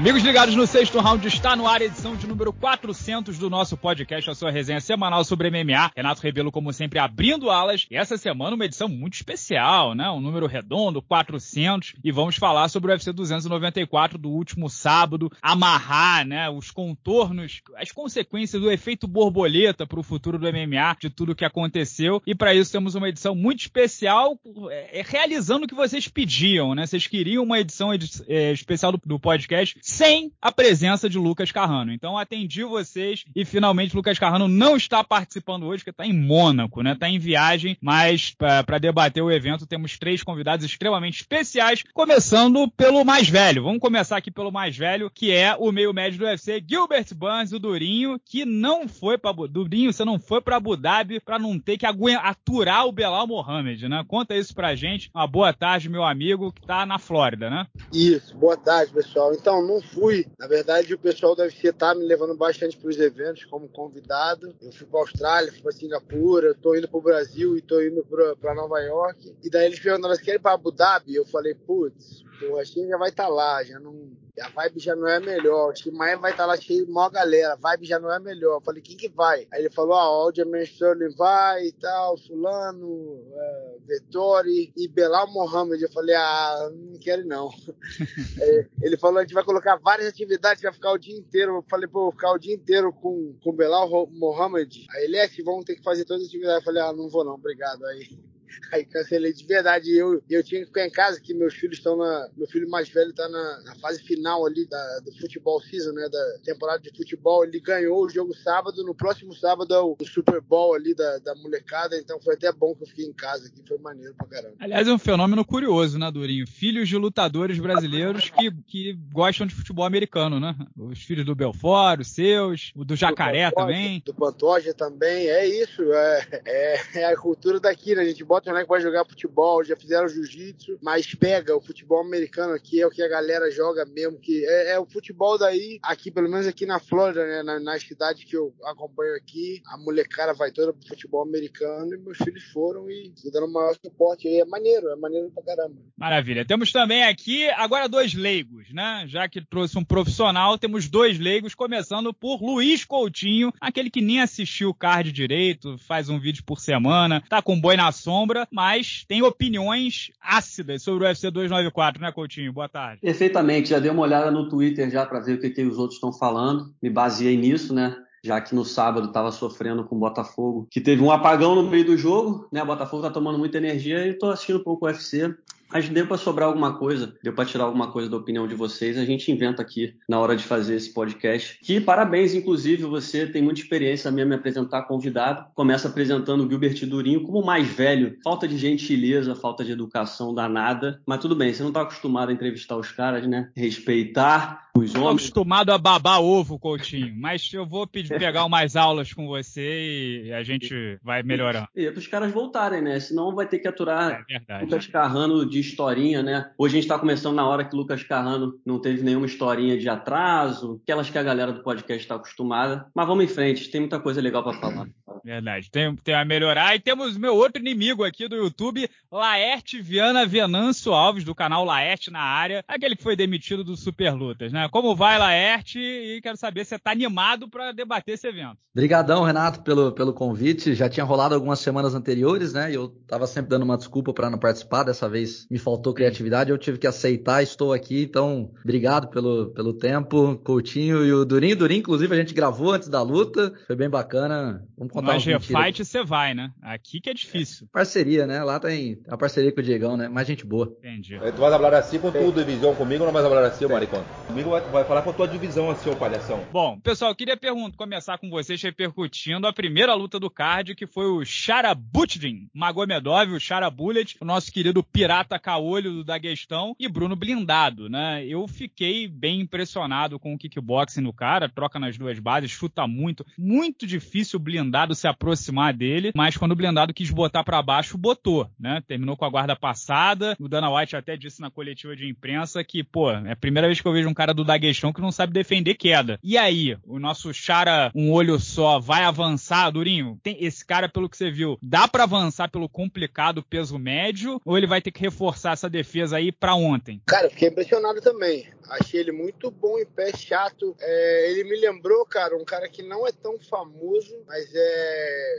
Amigos ligados no sexto round, está no ar a edição de número 400 do nosso podcast, a sua resenha semanal sobre MMA. Renato Rebelo, como sempre, abrindo alas. E essa semana uma edição muito especial, né? Um número redondo, 400. E vamos falar sobre o UFC 294 do último sábado, amarrar, né? Os contornos, as consequências do efeito borboleta para o futuro do MMA, de tudo que aconteceu. E para isso temos uma edição muito especial, é, realizando o que vocês pediam, né? Vocês queriam uma edição é, especial do podcast sem a presença de Lucas Carrano. Então atendi vocês e finalmente Lucas Carrano não está participando hoje, porque está em Mônaco, né? Está em viagem, mas para debater o evento temos três convidados extremamente especiais, começando pelo mais velho. Vamos começar aqui pelo mais velho, que é o meio médio do UFC, Gilbert Burns, o Durinho, que não foi para Durinho, você não foi para Abu Dhabi para não ter que aturar o Belal Mohamed, né? Conta isso pra gente. Uma boa tarde, meu amigo, que tá na Flórida, né? Isso, boa tarde, pessoal. Então, não fui. Na verdade, o pessoal deve estar me levando bastante para os eventos como convidado. Eu fui para Austrália, fui para Singapura, estou indo para o Brasil e estou indo para Nova York. E daí eles perguntaram se querem ir para Abu Dhabi. Eu falei, putz, pô, a gente já vai estar tá lá, já não a vibe já não é melhor. O Tim Maia vai estar tá lá cheio de maior galera. A vibe já não é melhor. Eu falei, quem que vai? Aí ele falou, ah, o Aljamain Sterling vai e tal, fulano, é, Vettori e Belal Mohamed. Eu falei, ah, não quero não. é, ele falou, a gente vai colocar várias atividades, vai ficar o dia inteiro. Eu falei, pô, vou ficar o dia inteiro com, com Belal Mohamed. Aí ele é que vão ter que fazer todas as atividades. Eu falei, ah, não vou não, obrigado. Aí Aí cancelei de verdade. Eu, eu tinha que ficar em casa, que meus filhos estão na. Meu filho mais velho está na, na, fase final ali da, do futebol season, né? Da temporada de futebol. Ele ganhou o jogo sábado. No próximo sábado é o, o Super Bowl ali da, da molecada. Então foi até bom que eu fiquei em casa, que foi maneiro pra caramba. Aliás, é um fenômeno curioso, né, Durinho? Filhos de lutadores brasileiros que, que gostam de futebol americano, né? Os filhos do Belfort, os seus, o do Jacaré do Pantoja, também. Do Pantoja também. É isso. É, é, é a cultura daqui, né? A gente bota outro né, que vai jogar futebol, já fizeram jiu-jitsu, mas pega o futebol americano aqui, é o que a galera joga mesmo, que é, é o futebol daí, aqui, pelo menos aqui na Flórida, né, na, na cidade que eu acompanho aqui, a molecada vai toda pro futebol americano e meus filhos foram e dando maior suporte aí. É maneiro, é maneiro pra caramba. Maravilha. Temos também aqui agora dois leigos, né? Já que trouxe um profissional, temos dois leigos, começando por Luiz Coutinho, aquele que nem assistiu o card direito, faz um vídeo por semana, tá com boi na sombra sombra, mas tem opiniões ácidas sobre o UFC 294, né, Coutinho? Boa tarde. Perfeitamente, já dei uma olhada no Twitter já para ver o que, que os outros estão falando, me baseei nisso, né? já que no sábado estava sofrendo com o Botafogo, que teve um apagão no meio do jogo, né? O Botafogo tá tomando muita energia e estou assistindo um pouco o UFC. Mas deu para sobrar alguma coisa, deu para tirar alguma coisa da opinião de vocês, a gente inventa aqui na hora de fazer esse podcast. Que parabéns, inclusive, você tem muita experiência mesmo me apresentar convidado. Começa apresentando o Gilbert Durinho como mais velho. Falta de gentileza, falta de educação danada. Mas tudo bem, você não está acostumado a entrevistar os caras, né? Respeitar os homens. acostumado a babar ovo, Coutinho. Mas eu vou pedir, pegar umas aulas com você e a gente vai melhorando. E, e para os caras voltarem, né? Senão vai ter que aturar é Lucas Carrano de historinha, né? Hoje a gente está começando na hora que Lucas Carrano não teve nenhuma historinha de atraso, aquelas que a galera do podcast está acostumada. Mas vamos em frente, tem muita coisa legal para falar. Verdade, tem, tem a melhorar. E temos meu outro inimigo aqui do YouTube, Laerte Viana Venâncio Alves, do canal Laerte na área, aquele que foi demitido do Super Lutas, né? Como vai, Laerte? E quero saber se você tá animado para debater esse evento. Obrigadão, Renato, pelo, pelo convite. Já tinha rolado algumas semanas anteriores, né? E eu tava sempre dando uma desculpa para não participar. Dessa vez me faltou criatividade, eu tive que aceitar, estou aqui. Então, obrigado pelo, pelo tempo, Coutinho e o Durinho. Durinho, inclusive, a gente gravou antes da luta. Foi bem bacana. Vamos contar Mas G-Fight você vai, né? Aqui que é difícil. É, parceria, né? Lá tem a parceria com o Diegão, né? Mais gente boa. Entendi. Tu vai falar assim com tua divisão comigo ou não vai falar assim, maricão? Comigo vai, vai falar com a tua divisão assim, ô palhação. Bom, pessoal, queria perguntar, começar com vocês repercutindo a primeira luta do card, que foi o Sharabutdin Magomedov, o Shara Bullet, o nosso querido pirata caolho do Daguestão e Bruno Blindado, né? Eu fiquei bem impressionado com o kickboxing no cara, troca nas duas bases, chuta muito, muito difícil blindado se aproximar dele, mas quando o blindado quis botar para baixo, botou, né? Terminou com a guarda passada. O Dana White até disse na coletiva de imprensa que, pô, é a primeira vez que eu vejo um cara do Daguestão que não sabe defender queda. E aí, o nosso Chara, um olho só, vai avançar, Durinho? Tem esse cara, pelo que você viu, dá para avançar pelo complicado peso médio ou ele vai ter que reforçar essa defesa aí para ontem? Cara, fiquei impressionado também. Achei ele muito bom em pé, chato. É, ele me lembrou, cara, um cara que não é tão famoso, mas é,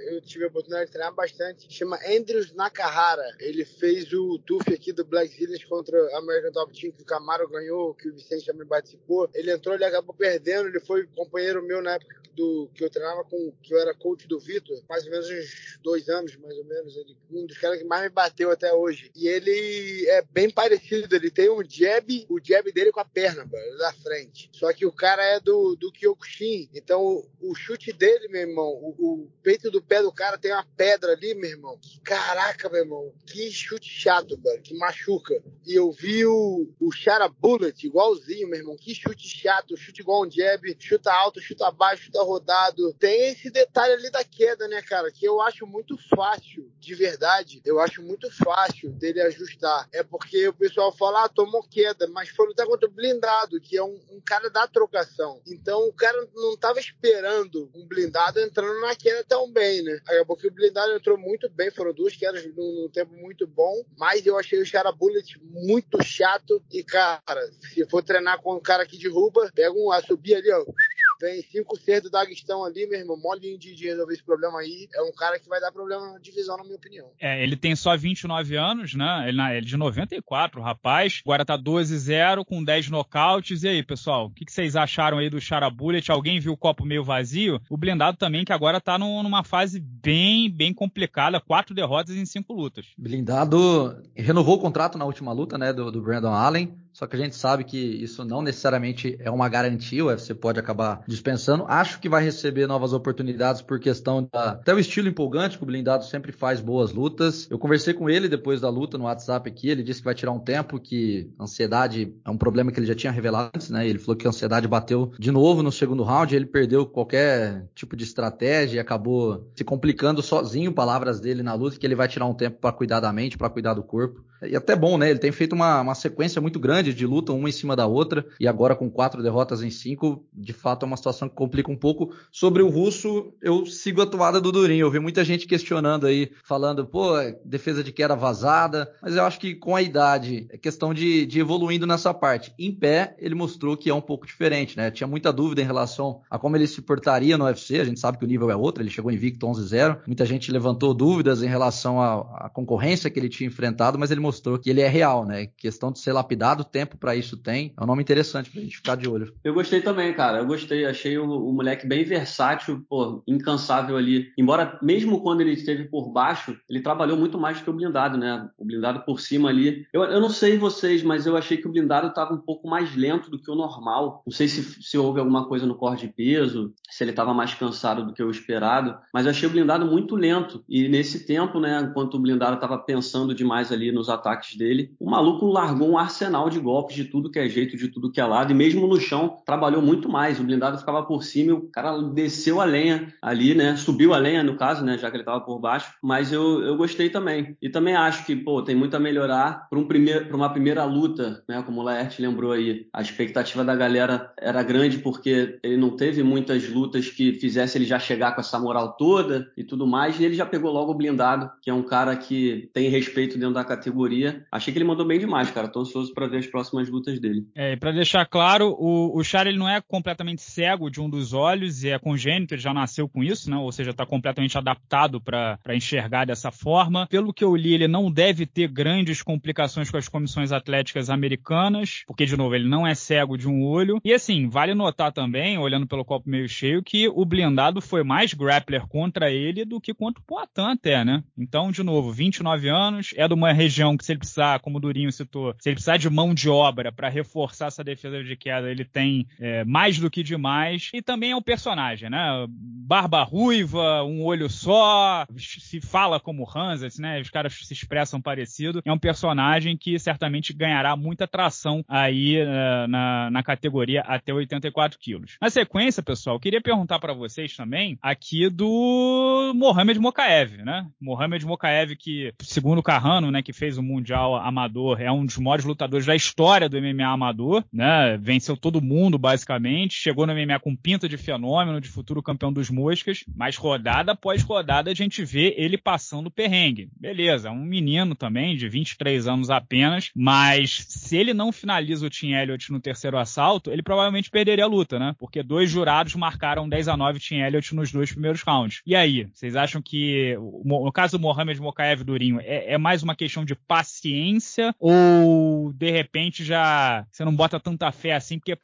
eu tive a oportunidade de treinar bastante. Chama Andrews Nakahara. Ele fez o TUF aqui do Black Series contra a American Top Team, que o Camaro ganhou, que o Vicente também participou. Ele entrou, ele acabou perdendo. Ele foi companheiro meu na época do que eu treinava com, que eu era coach do Vitor, mais ou menos uns dois anos, mais ou menos. Ele, um dos caras que mais me bateu até hoje. E ele é bem parecido. Ele tem um jab, o jab dele com a perna perna, mano, da frente. Só que o cara é do, do Kyokushin. Então o, o chute dele, meu irmão, o, o, peito do pé do cara tem uma pedra ali, meu irmão. Caraca, meu irmão, que chute chato, mano, que machuca. E eu vi o, o Shara Bullet igualzinho, meu irmão. Que chute chato, chute igual um jab, chuta alto, chuta baixo, chuta rodado. Tem esse detalhe ali da queda, né, cara, que eu acho muito fácil, de verdade. Eu acho muito fácil dele ajustar. É porque o pessoal fala, ah, tomou queda, mas foi lutar contra o Blin blindado, que é um, um, cara da trocação. Então o cara não estava esperando um blindado entrando na queda tão bem, né? Acabou que o blindado entrou muito bem, foram duas quedas num, tempo muito bom, mas eu achei o Chara Bullet muito chato. E, cara, se for treinar com um cara que derruba, pega um subir ali, ó Vem cinco seres do Daguestão ali, meu irmão, molinho de, de resolver esse problema aí. É um cara que vai dar problema na divisão, na minha opinião. É, ele tem só 29 anos, né? Ele, ele é de 94, rapaz. Agora tá 12-0 com 10 nocautes. E aí, pessoal, o que, que, vocês acharam aí do Chara Bullet? Alguém viu o copo meio vazio? O blindado também, que agora tá no, numa fase bem, bem complicada. Quatro derrotas em cinco lutas. Blindado renovou o contrato na última luta, né? Do, do Brandon Allen. Só que a gente sabe que isso não necessariamente é uma garantia, o UFC pode acabar dispensando. Acho que vai receber novas oportunidades por questão da. Até o estilo empolgante, que o blindado sempre faz boas lutas. Eu conversei com ele depois da luta no WhatsApp aqui, ele disse que vai tirar um tempo, que ansiedade é um problema que ele já tinha revelado antes, né? Ele falou que a ansiedade bateu de novo no segundo round, ele perdeu qualquer tipo de estratégia e acabou se complicando sozinho, palavras dele na luta, que ele vai tirar um tempo para cuidar da mente, para cuidar do corpo. E até bom, né? Ele tem feito uma, uma sequência muito grande de luta, uma em cima da outra, e agora com quatro derrotas em cinco, de fato é uma situação que complica um pouco. Sobre o russo, eu sigo a toada do Durinho. Eu vi muita gente questionando aí, falando, pô, defesa de queda vazada, mas eu acho que com a idade é questão de, de evoluindo nessa parte. Em pé, ele mostrou que é um pouco diferente, né? Tinha muita dúvida em relação a como ele se portaria no UFC, a gente sabe que o nível é outro, ele chegou invicto 11-0, muita gente levantou dúvidas em relação à, à concorrência que ele tinha enfrentado, mas ele mostrou que ele é real, né? Questão de ser lapidado, tempo para isso tem. É um nome interessante pra gente ficar de olho. Eu gostei também, cara. Eu gostei. Achei o, o moleque bem versátil, pô, incansável ali. Embora, mesmo quando ele esteve por baixo, ele trabalhou muito mais do que o blindado, né? O blindado por cima ali. Eu, eu não sei vocês, mas eu achei que o blindado estava um pouco mais lento do que o normal. Não sei se, se houve alguma coisa no corte de peso, se ele estava mais cansado do que o esperado, mas eu achei o blindado muito lento. E nesse tempo, né, enquanto o blindado estava pensando demais ali nos ataques dele, o maluco largou um arsenal de golpes de tudo que é jeito, de tudo que é lado, e mesmo no chão trabalhou muito mais. O blindado ficava por cima e o cara desceu a lenha ali, né? Subiu a lenha, no caso, né? Já que ele estava por baixo. Mas eu, eu gostei também. E também acho que, pô, tem muito a melhorar para um uma primeira luta, né? Como o Laerte lembrou aí. A expectativa da galera era grande porque ele não teve muitas lutas que fizesse ele já chegar com essa moral toda e tudo mais. E ele já pegou logo o blindado, que é um cara que tem respeito dentro da categoria. Achei que ele mandou bem demais, cara. Tô ansioso para ver as próximas lutas dele. É, para deixar claro, o, o Char ele não é completamente cego de um dos olhos e é congênito, ele já nasceu com isso, né? Ou seja, está completamente adaptado para enxergar dessa forma. Pelo que eu li, ele não deve ter grandes complicações com as comissões atléticas americanas, porque, de novo, ele não é cego de um olho. E assim, vale notar também, olhando pelo copo meio cheio, que o blindado foi mais grappler contra ele do que contra o Poitin até, né? Então, de novo, 29 anos, é de uma região que se ele precisar como o Durinho citou, se ele precisar de mão de obra para reforçar essa defesa de queda, ele tem é, mais do que demais. E também é um personagem, né? Barba ruiva, um olho só, se fala como Hanses, né? Os caras se expressam parecido. É um personagem que certamente ganhará muita tração aí uh, na, na categoria até 84 quilos. Na sequência, pessoal, queria perguntar para vocês também aqui do Mohamed Mokaev, né? Mohamed Mokaev que, segundo Carrano, né, que fez o Mundial Amador, é um dos maiores lutadores da história do MMA Amador, né? Venceu todo mundo, basicamente. Chegou no MMA com pinta de fenômeno, de futuro campeão dos moscas, mas rodada após rodada a gente vê ele passando perrengue. Beleza, é um menino também, de 23 anos apenas, mas se ele não finaliza o Tim Elliott no terceiro assalto, ele provavelmente perderia a luta, né? Porque dois jurados marcaram 10 a 9 Tim Elliott nos dois primeiros rounds. E aí, vocês acham que, no caso do Mohamed Mokaev Durinho, é, é mais uma questão de paciência ou de repente já você não bota tanta fé assim? Porque,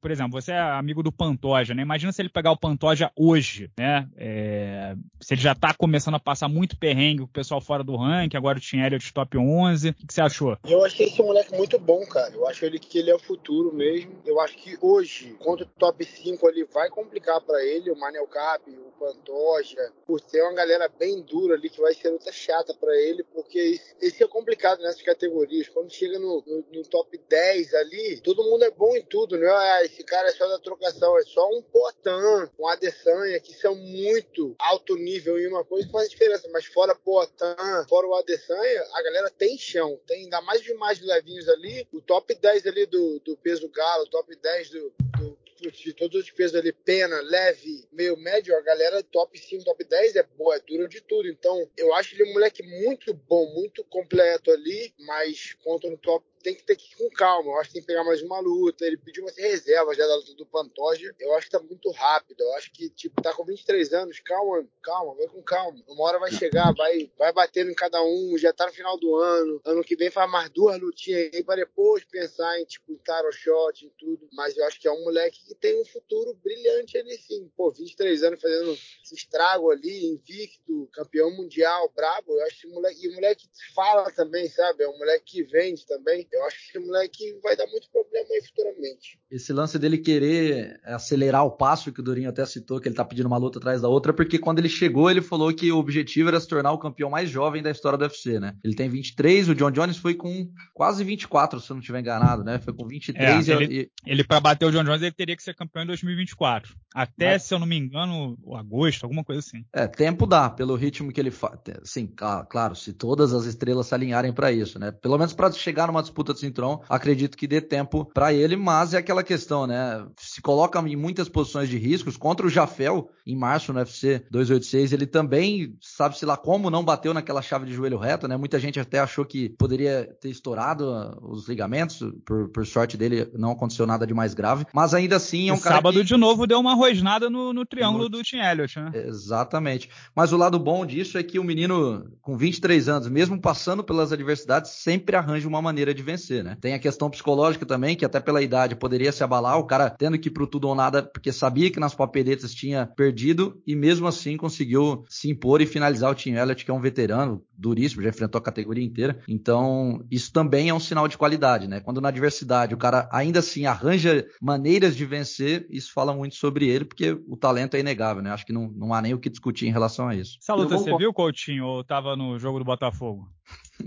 por exemplo, você é amigo do Pantoja, né? Imagina se ele pegar o Pantoja hoje, né? É, se ele já tá começando a passar muito perrengue, o pessoal fora do ranking, agora o Tim Elliott top 11. O que você achou? Eu achei esse moleque muito bom, cara. Eu acho ele que ele é o futuro mesmo. Eu acho que hoje, contra o top 5 ali, vai complicar para ele, o Manel Cap, o Pantoja, por ter uma galera bem dura ali que vai ser luta chata para ele, porque esse é complicado nessas categorias. Quando chega no, no, no, top 10 ali, todo mundo é bom em tudo, né? Ah, esse cara é só da trocação, é só um Potan, um Adesanya, que são muito alto nível em uma coisa faz diferença, mas fora Potan, fora o Adesanya, a galera tem chão, tem ainda mais de mais levinhos ali, o top 10 ali do, do peso galo, o top 10 do, do de todos os pesos ali, pena, leve, meio médio, a galera top 5, top 10 é boa, é dura de tudo. Então, eu acho ele um moleque muito bom, muito completo ali, mas contra no top tem que ter que ir com calma. Eu acho que tem que pegar mais uma luta. Ele pediu umas reservas já da luta do Pantoja. Eu acho que tá muito rápido. Eu acho que, tipo, tá com 23 anos. Calma, calma, vai com calma. Uma hora vai chegar, vai, vai batendo em cada um. Já tá no final do ano. Ano que vem faz mais duas lutinhas aí pra depois pensar em, tipo, tarot shot e tudo. Mas eu acho que é um moleque que tem um futuro brilhante ali, sim. Pô, 23 anos fazendo esse estrago ali, invicto, campeão mundial, brabo. Eu acho que o moleque, e o moleque fala também, sabe? É um moleque que vende também. Eu acho que esse moleque vai dar muito problema aí futuramente. Esse lance dele querer acelerar o passo, que o Durinho até citou, que ele tá pedindo uma luta atrás da outra, porque quando ele chegou, ele falou que o objetivo era se tornar o campeão mais jovem da história do UFC, né? Ele tem 23, o John Jones foi com quase 24, se eu não estiver enganado, né? Foi com 23 é, ele, e... ele para bater o John Jones, ele teria que ser campeão em 2024. Até, Mas... se eu não me engano, agosto, alguma coisa assim. É, tempo dá, pelo ritmo que ele faz. Sim, claro, se todas as estrelas se alinharem para isso, né? Pelo menos para chegar numa disputa disputa do cinturão, acredito que dê tempo para ele, mas é aquela questão, né? Se coloca em muitas posições de riscos contra o Jafel em março no UFC 286, ele também sabe-se lá como não bateu naquela chave de joelho reto, né? Muita gente até achou que poderia ter estourado os ligamentos, por, por sorte dele não aconteceu nada de mais grave, mas ainda assim é um e cara sábado que... de novo deu uma rosnada no, no triângulo no... do Tim Elliott, né? Exatamente. Mas o lado bom disso é que o menino com 23 anos, mesmo passando pelas adversidades, sempre arranja uma maneira de vencer vencer, né? Tem a questão psicológica também, que até pela idade poderia se abalar, o cara tendo que ir pro tudo ou nada, porque sabia que nas papeletas tinha perdido e mesmo assim conseguiu se impor e finalizar o Tim Elliott, que é um veterano duríssimo, já enfrentou a categoria inteira. Então, isso também é um sinal de qualidade, né? Quando na adversidade o cara ainda assim arranja maneiras de vencer, isso fala muito sobre ele, porque o talento é inegável, né? Acho que não, não há nem o que discutir em relação a isso. Essa luta você viu, Coutinho, ou tava no jogo do Botafogo?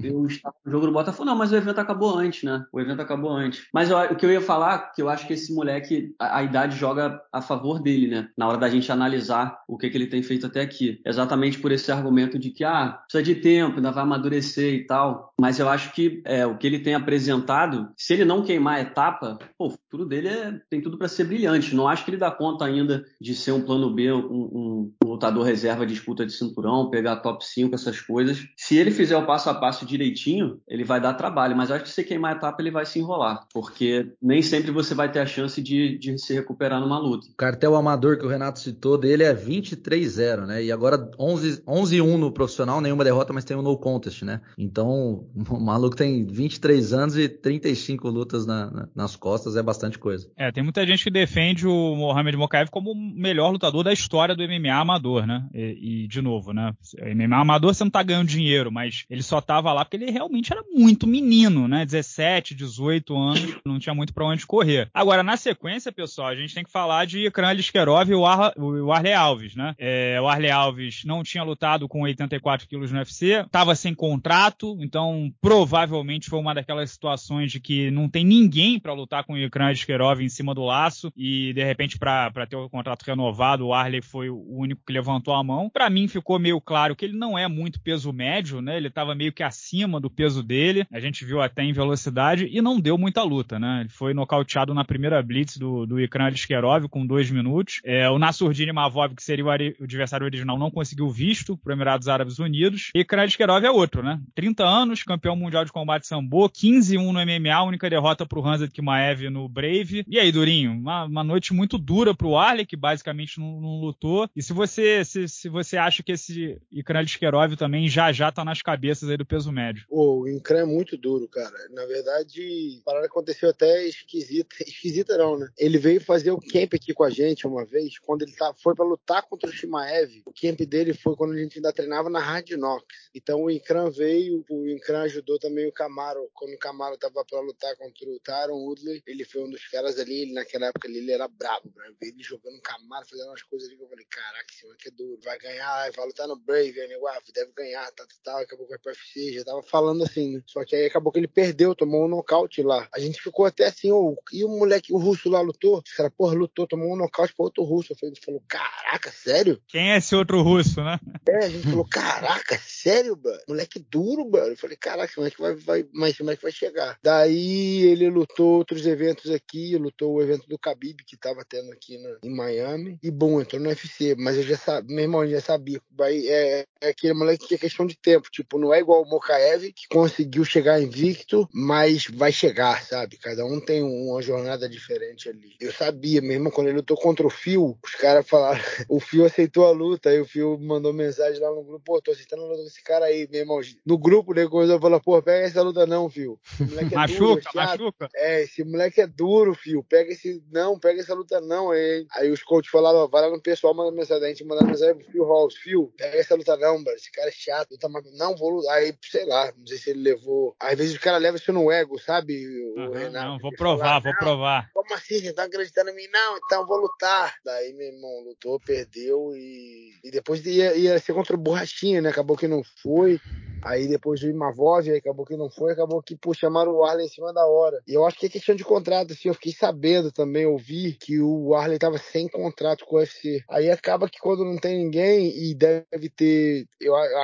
Eu estava no jogo do Botafogo, não, mas o evento acabou antes, né? O evento acabou antes. Mas eu, o que eu ia falar, que eu acho que esse moleque, a, a, idade joga a favor dele, né? Na hora da gente analisar o que, que ele tem feito até aqui. Exatamente por esse argumento de que, ah, precisa de tempo, ainda vai amadurecer e tal. Mas eu acho que é, o que ele tem apresentado, se ele não queimar a etapa, pô, o futuro dele é, tem tudo para ser brilhante. Não acho que ele dá conta ainda de ser um plano B, um, um, um lutador reserva disputa de cinturão, pegar top 5, essas coisas. Se ele fizer o passo a passo direitinho, ele vai dar trabalho, mas acho que se queimar a etapa ele vai se enrolar, porque nem sempre você vai ter a chance de, de se recuperar numa luta. O cartel amador que o Renato citou dele é 23-0, né? E agora 11-1 no profissional, nenhuma derrota, mas tem um no contest, né? Então, o maluco tem 23 anos e 35 lutas na, na, nas costas, é bastante coisa. É, tem muita gente que defende o Mohamed Mokaev como o melhor lutador da história do MMA amador, né? E, e de novo, né? MMA amador você não tá ganhando dinheiro, mas ele só tava falar, porque ele realmente era muito menino, né? 17, 18 anos, não tinha muito para onde correr. Agora, na sequência, pessoal, a gente tem que falar de Kran Liskerov e o, Ar o Arley Alves, né? É, o Arley Alves não tinha lutado com 84 quilos no UFC, estava sem contrato, então provavelmente foi uma daquelas situações de que não tem ninguém para lutar com o Ikran Liskerov em cima do laço e de repente para ter o contrato renovado, o Arley foi o único que levantou a mão. Para mim ficou meio claro que ele não é muito peso médio, né? Ele estava meio que acima do peso dele. A gente viu até em velocidade e não deu muita luta, né? Ele foi nocauteado na primeira blitz do, do Ikran Liskerov com dois minutos. É, o Nasurdini Mavov, que seria o, o, adversário original, não conseguiu visto para Emirados Árabes Unidos. E Ikran Liskerov é outro, né? 30 anos, campeão mundial de combate sambo, 15-1 no MMA, única derrota para o Hansa Kimaev no Brave. E aí, Durinho, uma, uma noite muito dura para o Arley, que basicamente não, não, lutou. E se você se, se você acha que esse Ikran Liskerov também já já tá nas cabeças aí do peso médio? o Ikran é muito duro, cara. Na verdade, a parada aconteceu até esquisita. Esquisita não, né? Ele veio fazer o camp aqui com a gente uma vez, quando ele tá, foi para lutar contra o Shimaev. O camp dele foi quando a gente ainda treinava na Hard Knocks. Então o Ikran veio, o Ikran ajudou também o Camaro. Quando o Camaro tava para lutar contra o Taron Woodley, ele foi um dos caras ali, ele, naquela época ali, ele era brabo, né? Ele jogando Camaro, fazendo umas coisas ali que eu falei, caraca, esse moleque é duro, vai ganhar, vai lutar no Brave, ah, deve ganhar, tá, tá, tá, acabou com a UFC, já tava falando assim, né? Só que aí acabou que ele perdeu, tomou um nocaute lá. A gente ficou até assim, oh, e o moleque, o russo lá lutou? Os caras, porra, lutou, tomou um nocaute pra outro russo. A gente falou, caraca, sério? Quem é esse outro russo, né? É, a gente falou, caraca, sério, mano? Moleque duro, mano. Eu falei, caraca, como é que vai, vai, mas como é que vai chegar? Daí ele lutou outros eventos aqui, lutou o evento do Khabib que tava tendo aqui na, em Miami. E bom, entrou no UFC, mas eu já sabia, meu irmão já sabia. Vai, é, é aquele moleque que é questão de tempo. Tipo, não é igual o Mokaev, que conseguiu chegar invicto, mas vai chegar, sabe? Cada um tem uma jornada diferente ali. Eu sabia, mesmo quando ele lutou contra o Fio, os caras falaram, o Fio aceitou a luta, aí o Fio mandou mensagem lá no grupo, pô, tô aceitando a luta desse cara aí, meu irmão. No grupo, depois eu falei, pô, pega essa luta não, Fio. É machuca, duro, machuca. É, esse moleque é duro, Fio. Pega esse, não, pega essa luta não, aí. Aí os coaches falaram, vai lá no pessoal, manda mensagem, a gente manda mensagem pro Fio Halls, Fio, pega essa luta não, mano, esse cara é chato, luta, não vou lutar. Aí, sei lá, não sei se ele levou. Às vezes o cara leva isso no ego, sabe, o uhum, Renato? Não, vou provar, vou provar. Como assim? Você tá acreditando em mim? Não, então vou lutar. Daí, meu irmão, lutou, perdeu e, e depois ia, ia ser contra o Borrachinha, né? Acabou que não foi. Aí depois do Imavov, aí acabou que não foi, acabou que, pô, chamaram o Arley em cima da hora. E eu acho que é questão de contrato, assim, eu fiquei sabendo também, ouvi que o Arley tava sem contrato com o UFC. Aí acaba que quando não tem ninguém, e deve ter, eu, eu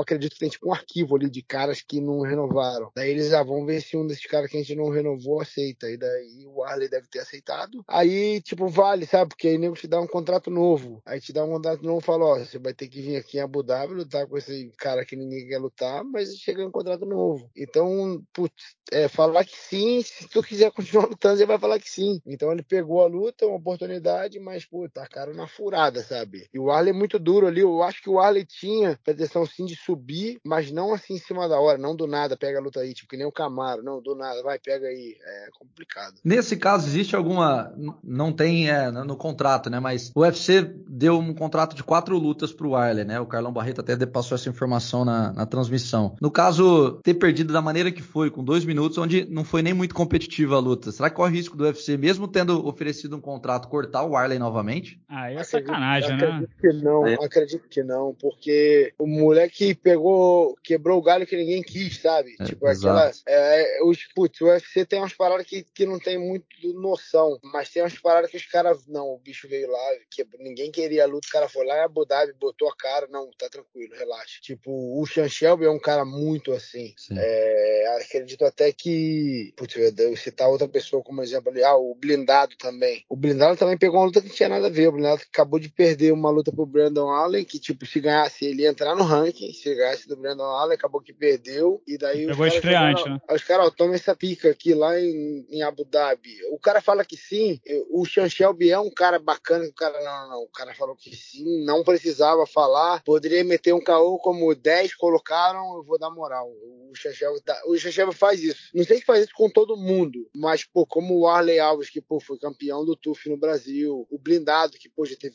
acredito que tem tipo um arquivo ali de caras que não renovaram. Daí eles já vão ver se um desses caras que a gente não renovou aceita. E daí o Arley deve ter aceitado. Aí, tipo, vale, sabe? Porque aí nego te dá um contrato novo. Aí te dá um contrato novo e fala, ó, você vai ter que vir aqui em Abu Dhabi lutar com esse cara que ninguém quer lutar, mas chega um contrato novo. Então, putz, é, falar que sim, se tu quiser continuar lutando, você vai falar que sim. Então ele pegou a luta, uma oportunidade, mas, pô, tá cara na furada, sabe? E o Arley é muito duro ali. Eu acho que o Arley tinha pretensão sim de subir, mas não assim em cima da hora, não do nada, pega a luta aí, tipo que nem o Camaro, não, do nada, vai, pega aí. É complicado. Nesse caso, existe alguma. Não tem é, no contrato, né? Mas o UFC deu um contrato de quatro lutas pro Arley, né? O Carlão Barreto até passou essa informação na, na transmissão. No caso, ter perdido da maneira que foi, com dois minutos, onde não foi nem muito competitiva a luta, será que corre risco do UFC, mesmo tendo oferecido um contrato, cortar o Arley novamente? Ah, é sacanagem, acredito, né? Acredito que não, é. acredito que não, porque o moleque pegou, quebrou o galho que ninguém quis, sabe? É, tipo, aquela. É, os, putz, o UFC tem umas paradas que, que não tem muito noção, mas tem umas paradas que os caras. Não, o bicho veio lá, que ninguém queria a luta, o cara foi lá em Abu Dhabi, botou a cara, não, tá tranquilo, relaxa. Tipo, o Sean Shelby é um cara muito assim. É, acredito até que. Putz, eu citar outra pessoa como exemplo ali, ah, o blindado também. O blindado também pegou uma luta que não tinha nada a ver. O blindado acabou de perder uma luta pro Brandon Allen, que, tipo, se ganhasse, ele ia entrar no ranking, se ganhasse do Brandon Allen, acabou que perdeu. E daí Pegou os estreante, né? Os caras, toma essa pica aqui lá em, em, Abu Dhabi. O cara fala que sim, o Sean Shelby é um cara bacana, o cara, não, não, não. O cara falou que sim, não precisava falar, poderia meter um caô como 10 colocaram, eu vou dar moral. O Chechel tá, o faz isso. Não sei se faz isso com todo mundo, mas, pô, como o Arley Alves, que, pô, foi campeão do TUF no Brasil, o Blindado, que, pô, já teve...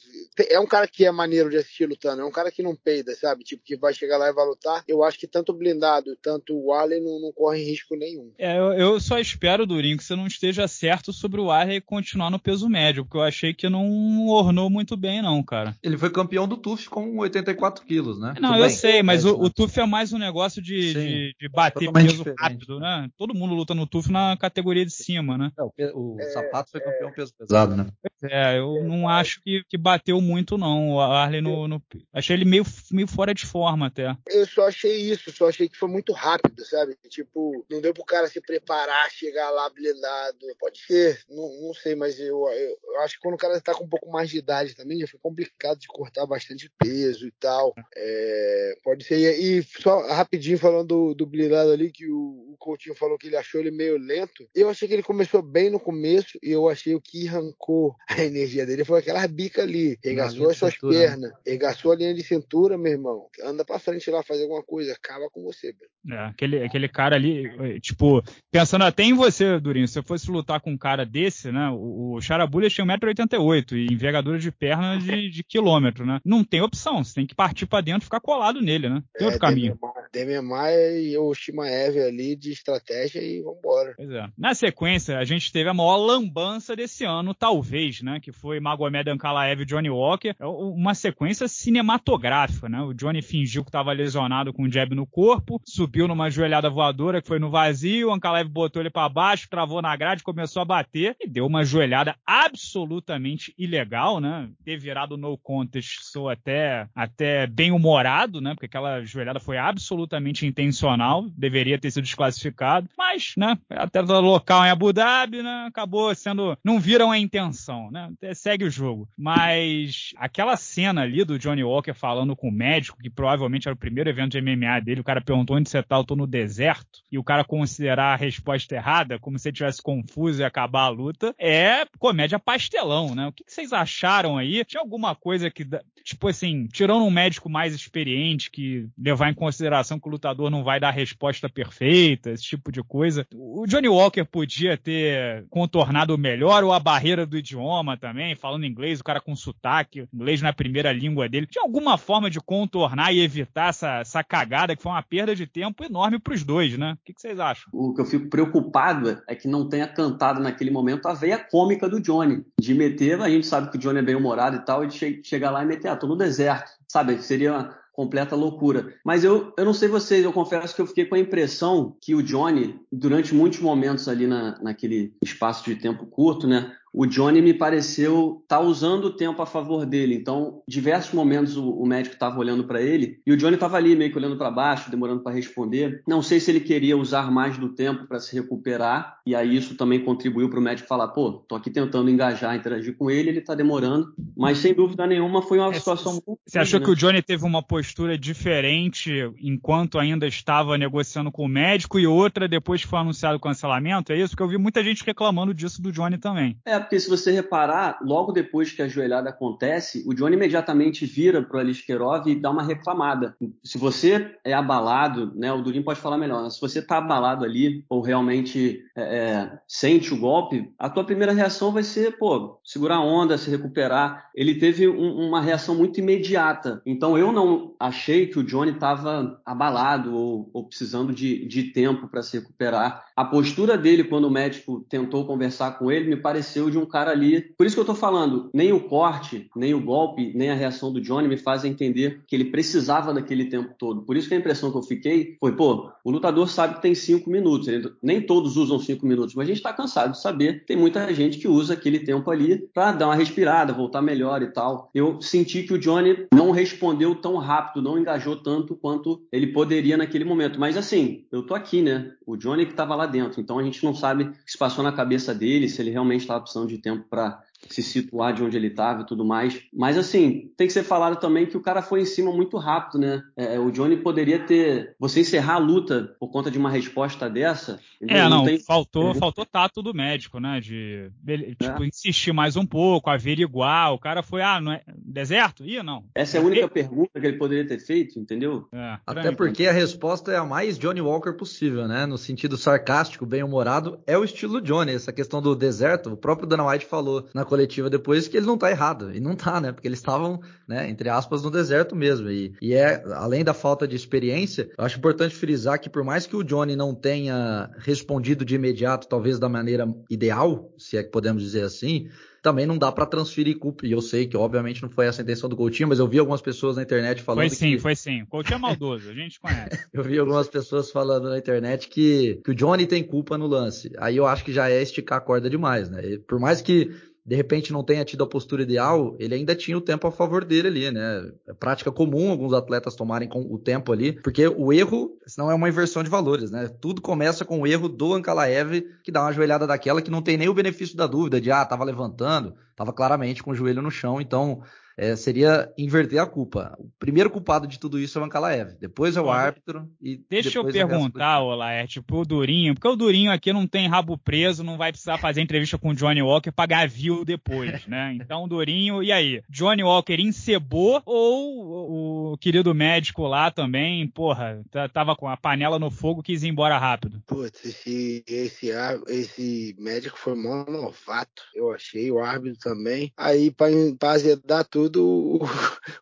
É um cara que é maneiro de assistir lutando, é um cara que não peida, sabe? Tipo, que vai chegar lá e vai lutar. Eu acho que tanto o Blindado, tanto o Arley não, não correm risco nenhum. É, eu, eu só espero, Durinho, que você não esteja certo sobre o Arley continuar no peso médio, porque eu achei que não ornou muito bem, não, cara. Ele foi campeão do TUF com 84 quilos, né? Não, Tudo eu bem. sei, mas o, o, TUF é mais um negócio de, de, de, bater peso diferente. rápido, né? Todo mundo luta no TUF na categoria de cima, né? É, o, o é, sapato foi campeão é... peso pesado, né? É, eu não acho que, que bateu muito, não. O Arley no, no, Achei ele meio, meio fora de forma até. Eu só achei isso, só achei que foi muito rápido, sabe? Tipo, não deu pro cara se preparar, chegar lá blindado. Pode ser, não, não sei, mas eu, eu, eu acho que quando o cara tá com um pouco mais de idade também, já foi complicado de cortar bastante peso e tal. É, pode ser. E só rapidinho falando do, do blindado ali, que o, o Coutinho falou que ele achou ele meio lento. Eu achei que ele começou bem no começo e eu achei o que arrancou a energia dele foi aquela bica ali. Regaçou as suas cintura, né? pernas, né? regaçou a linha de cintura, meu irmão. Anda pra frente lá fazer alguma coisa, acaba com você, É, aquele, aquele cara ali, tipo, pensando até em você, Durinho, se eu fosse lutar com um cara desse, né? O, o Charabulha tinha 1,88m e envergadura de perna de, de quilômetro, né? Não tem opção, você tem que partir para dentro e ficar colado nele, né? Tem é, outro caminho. Dememar e o Shimaev ali de estratégia e vambora. Pois é. Na sequência, a gente teve a maior lambança desse ano, talvez, né? Que foi Magomed Ankalaev e Johnny Walker. É uma sequência cinematográfica, né? O Johnny fingiu que estava lesionado com um jab no corpo, subiu numa joelhada voadora que foi no vazio, o Ankalaev botou ele para baixo, travou na grade, começou a bater e deu uma joelhada absolutamente ilegal, né? Ter virado no contest sou até, até bem humorado, né? Porque aquela joelhada foi absolutamente intencional, deveria ter sido desclassificado, mas, né? Até local em Abu Dhabi, né? Acabou sendo, não viram a intenção, né? Segue o jogo. Mas aquela cena ali do Johnny Walker falando com o médico, que provavelmente era o primeiro evento de MMA dele, o cara perguntou onde você eu tô no deserto, e o cara considerar a resposta errada, como se ele tivesse confuso e acabar a luta, é comédia pastelão, né? O que, vocês acharam aí? Tinha alguma coisa que, tipo assim, tirando um médico mais experiente, que levar em consideração que o lutador não vai dar a resposta perfeita, esse tipo de coisa, o Johnny Walker podia ter contornado melhor ou a barreira do idioma também, falando inglês, o cara com sotaque, inglês na primeira língua dele. Tinha alguma forma de contornar e evitar essa, essa cagada que foi uma perda de tempo enorme para os dois, né? O que, que, vocês acham? O que eu fico preocupado é que não tenha cantado naquele momento a veia cômica do Johnny. De meter, a gente sabe que o Johnny é bem humorado e tal, e de chegar lá e meter, ah, tô no deserto. Sabe? Seria completa loucura. Mas eu, eu não sei vocês, eu confesso que eu fiquei com a impressão que o Johnny, durante muitos momentos ali na, naquele espaço de tempo curto, né, o Johnny me pareceu estar tá usando o tempo a favor dele. Então, diversos momentos o, o médico estava olhando para ele e o Johnny estava ali meio que olhando para baixo, demorando para responder. Não sei se ele queria usar mais do tempo para se recuperar e aí isso também contribuiu para o médico falar: pô, tô aqui tentando engajar, interagir com ele, ele está demorando. Mas sem dúvida nenhuma foi uma é, situação muito. Você achou né? que o Johnny teve uma postura diferente enquanto ainda estava negociando com o médico e outra depois que foi anunciado o cancelamento? É isso? Porque eu vi muita gente reclamando disso do Johnny também. É, porque se você reparar, logo depois que a joelhada acontece, o Johnny imediatamente vira pro Aliskirov e dá uma reclamada. Se você é abalado, né, o Durin pode falar melhor, né? se você tá abalado ali ou realmente é, é, sente o golpe, a tua primeira reação vai ser, pô, segurar a onda, se recuperar. Ele teve um, uma reação muito imediata. Então eu não achei que o Johnny estava abalado ou, ou, precisando de, de tempo para se recuperar. A postura dele quando o médico tentou conversar com ele me pareceu de de um cara ali. Por isso que eu tô falando, nem o corte, nem o golpe, nem a reação do Johnny me fazem entender que ele precisava daquele tempo todo. Por isso que a impressão que eu fiquei foi, pô, o lutador sabe que tem cinco minutos. Ele, nem todos usam cinco minutos, mas a gente tá cansado de saber. Tem muita gente que usa aquele tempo ali para dar uma respirada, voltar melhor e tal. Eu senti que o Johnny não respondeu tão rápido, não engajou tanto quanto ele poderia naquele momento. Mas assim, eu tô aqui, né? O Johnny que tava lá dentro. Então a gente não sabe o que se passou na cabeça dele, se ele realmente estava precisando de tempo para se situar de onde ele estava e tudo mais. Mas assim, tem que ser falado também que o cara foi em cima muito rápido, né? É, o Johnny poderia ter. Você encerrar a luta por conta de uma resposta dessa. É, não, não tem... faltou, faltou tato do médico, né? De tipo, é. insistir mais um pouco, averiguar. O cara foi, ah, não é deserto? Ia, não. Essa é a única pergunta que ele poderia ter feito, entendeu? É, Até porque a resposta é a mais Johnny Walker possível, né? No sentido sarcástico, bem-humorado, é o estilo Johnny. Essa questão do deserto, o próprio Dana White falou na coletiva depois que ele não tá errado. E não tá, né? Porque eles estavam, né, entre aspas, no deserto mesmo. E, e é, além da falta de experiência, eu acho importante frisar que por mais que o Johnny não tenha respondido de imediato, talvez da maneira ideal, se é que podemos dizer assim, também não dá para transferir culpa. E eu sei que, obviamente, não foi essa a intenção do Coutinho, mas eu vi algumas pessoas na internet falando. Foi sim, que... foi sim. O Coutinho é maldoso, a gente conhece. eu vi algumas pessoas falando na internet que, que o Johnny tem culpa no lance. Aí eu acho que já é esticar a corda demais, né? por mais que de repente não tenha tido a postura ideal, ele ainda tinha o tempo a favor dele ali, né? É prática comum alguns atletas tomarem com o tempo ali, porque o erro, senão é uma inversão de valores, né? Tudo começa com o erro do Ankalaev, que dá uma joelhada daquela que não tem nem o benefício da dúvida de, ah, tava levantando, tava claramente com o joelho no chão, então é, seria inverter a culpa. O primeiro culpado de tudo isso é o Ankalaev, depois é o árbitro e Deixa eu perguntar, Olá, é tipo o Durinho, porque o Durinho aqui não tem rabo preso, não vai precisar fazer entrevista com o Johnny Walker pra ganhar view depois, né? Então, o Durinho, e aí? Johnny Walker encebou ou o querido médico lá também, porra, tava com a panela no fogo quis ir embora rápido? Putz, esse, esse, esse médico foi mó novato, eu achei, o árbitro também. Aí, pra, pra azedar tudo, tudo, o,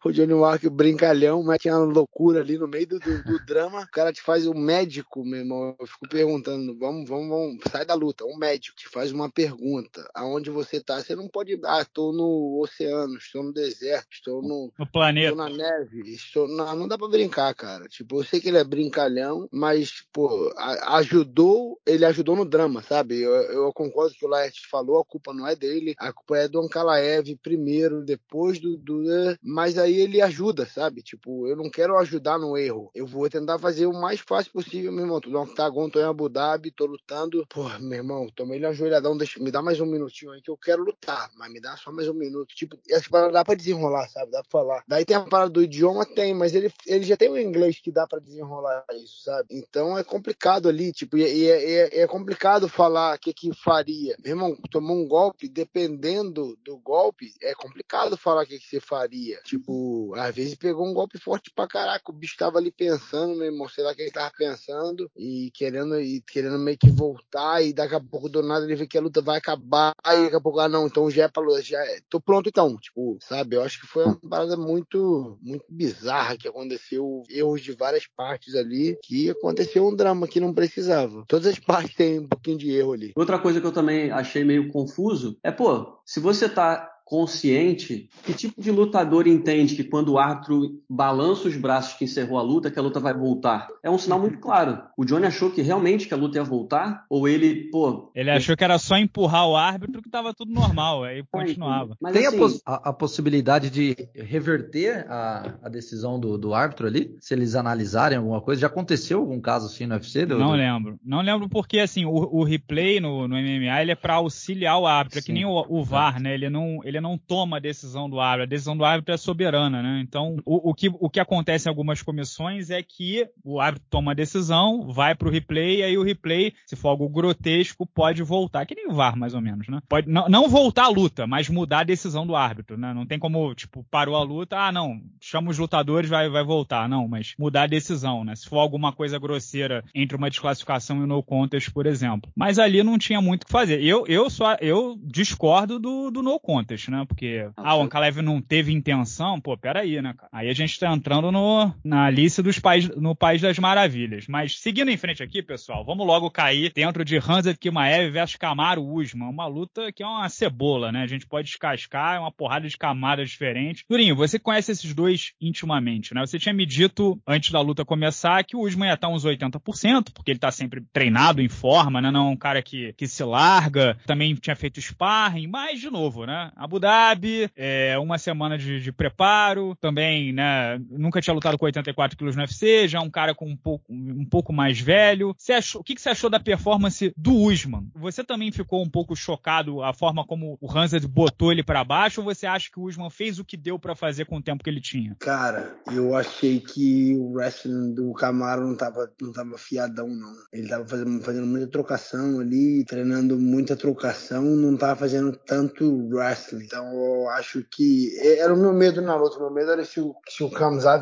o Johnny Walker brincalhão, mete uma loucura ali no meio do, do, do, drama. O cara te faz o médico, meu irmão. Eu fico perguntando, vamos, vamos, vamos, sai da luta. Um médico te faz uma pergunta. Aonde você tá? Você não pode. Ah, estou no oceano, estou no deserto, estou no, no planeta. Estou na neve. Estou... Não, não dá pra brincar, cara. Tipo, eu sei que ele é brincalhão, mas, pô, ajudou, ele ajudou no drama, sabe? Eu, eu concordo com o que o Laerte falou, a culpa não é dele, a culpa é do Ankalaev primeiro, depois do, do né? mas aí ele ajuda, sabe? Tipo, eu não quero ajudar no erro. Eu vou tentar fazer o mais fácil possível, meu irmão. Tô no octagon, tô em Abu Dhabi, tô lutando. Pô, meu irmão, tomei ele ajoelhadão, deixa, me dá mais um minutinho aí que eu quero lutar, mas me dá só mais um minuto. Tipo, essa parada dá pra desenrolar, sabe? Dá pra falar. Daí tem a parada do idioma, tem, mas ele, ele já tem o inglês que dá pra desenrolar isso, sabe? Então é complicado ali, tipo, e, e, é, é complicado falar o que que faria. Meu irmão, tomou um golpe, dependendo do golpe, é complicado falar o que que você faria. Tipo, às vezes pegou um golpe forte pra caraca. O bicho tava ali pensando, meu irmão, sei lá que ele tava pensando e querendo, e querendo meio que voltar. E daqui a pouco do nada ele vê que a luta vai acabar. E daqui a pouco, ah, não, então já é pra luta, já é, tô pronto então. Tipo, sabe? Eu acho que foi uma parada muito, muito bizarra que aconteceu. Erros de várias partes ali. Que aconteceu um drama que não precisava. Todas as partes têm um pouquinho de erro ali. Outra coisa que eu também achei meio confuso é, pô, se você tá consciente, que tipo de lutador entende que quando o árbitro balança os braços que encerrou a luta, que a luta vai voltar? É um sinal muito claro. O Johnny achou que realmente que a luta ia voltar? Ou ele, pô. Ele achou que era só empurrar o árbitro que tava tudo normal, aí continuava. Mas, Tem assim, a, pos a, a, possibilidade de reverter a, a decisão do, do, árbitro ali? Se eles analisarem alguma coisa? Já aconteceu algum caso assim no UFC? Do, não do... lembro. Não lembro porque, assim, o, o replay no, no, MMA ele é para auxiliar o árbitro, é que nem o, o VAR, né? Ele não. Ele ele não toma a decisão do árbitro, a decisão do árbitro é soberana, né? Então, o, o, que, o que acontece em algumas comissões é que o árbitro toma a decisão, vai para o replay, e aí o replay, se for algo grotesco, pode voltar, que nem o VAR, mais ou menos, né? Pode não, não voltar a luta, mas mudar a decisão do árbitro, né? Não tem como, tipo, parou a luta, ah, não, chama os lutadores, vai, vai voltar, não, mas mudar a decisão, né? Se for alguma coisa grosseira entre uma desclassificação e um no contest, por exemplo. Mas ali não tinha muito o que fazer. Eu, eu só, eu discordo do, do no contest né? Porque, ah, o Ankalev não teve intenção, pô, peraí, né, cara? Aí a gente tá entrando no, na Alice dos Pais, no País das Maravilhas. Mas seguindo em frente aqui, pessoal, vamos logo cair dentro de Hansa Kimaev versus Camaro Usman. Uma luta que é uma cebola, né? A gente pode descascar, é uma porrada de camadas diferentes. Durinho, você conhece esses dois intimamente, né? Você tinha me dito, antes da luta começar, que o Usman ia estar uns 80%, porque ele tá sempre treinado, em forma, né? Não é um cara que, que se larga. Também tinha feito sparring, mas, de novo, né? A Abu Dhabi, é, uma semana de, de, preparo, também, né, nunca tinha lutado com 84 quilos no UFC, já um cara com um pouco, um pouco mais velho. Você achou, o que, que você achou da performance do Usman? Você também ficou um pouco chocado a forma como o Hanzad botou ele para baixo, ou você acha que o Usman fez o que deu para fazer com o tempo que ele tinha? Cara, eu achei que o wrestling do Camaro não tava, não tava fiadão, não. Ele tava fazendo, fazendo muita trocação ali, treinando muita trocação, não tava fazendo tanto wrestling. Então eu acho que era o meu medo na luta. O meu medo era se o, se o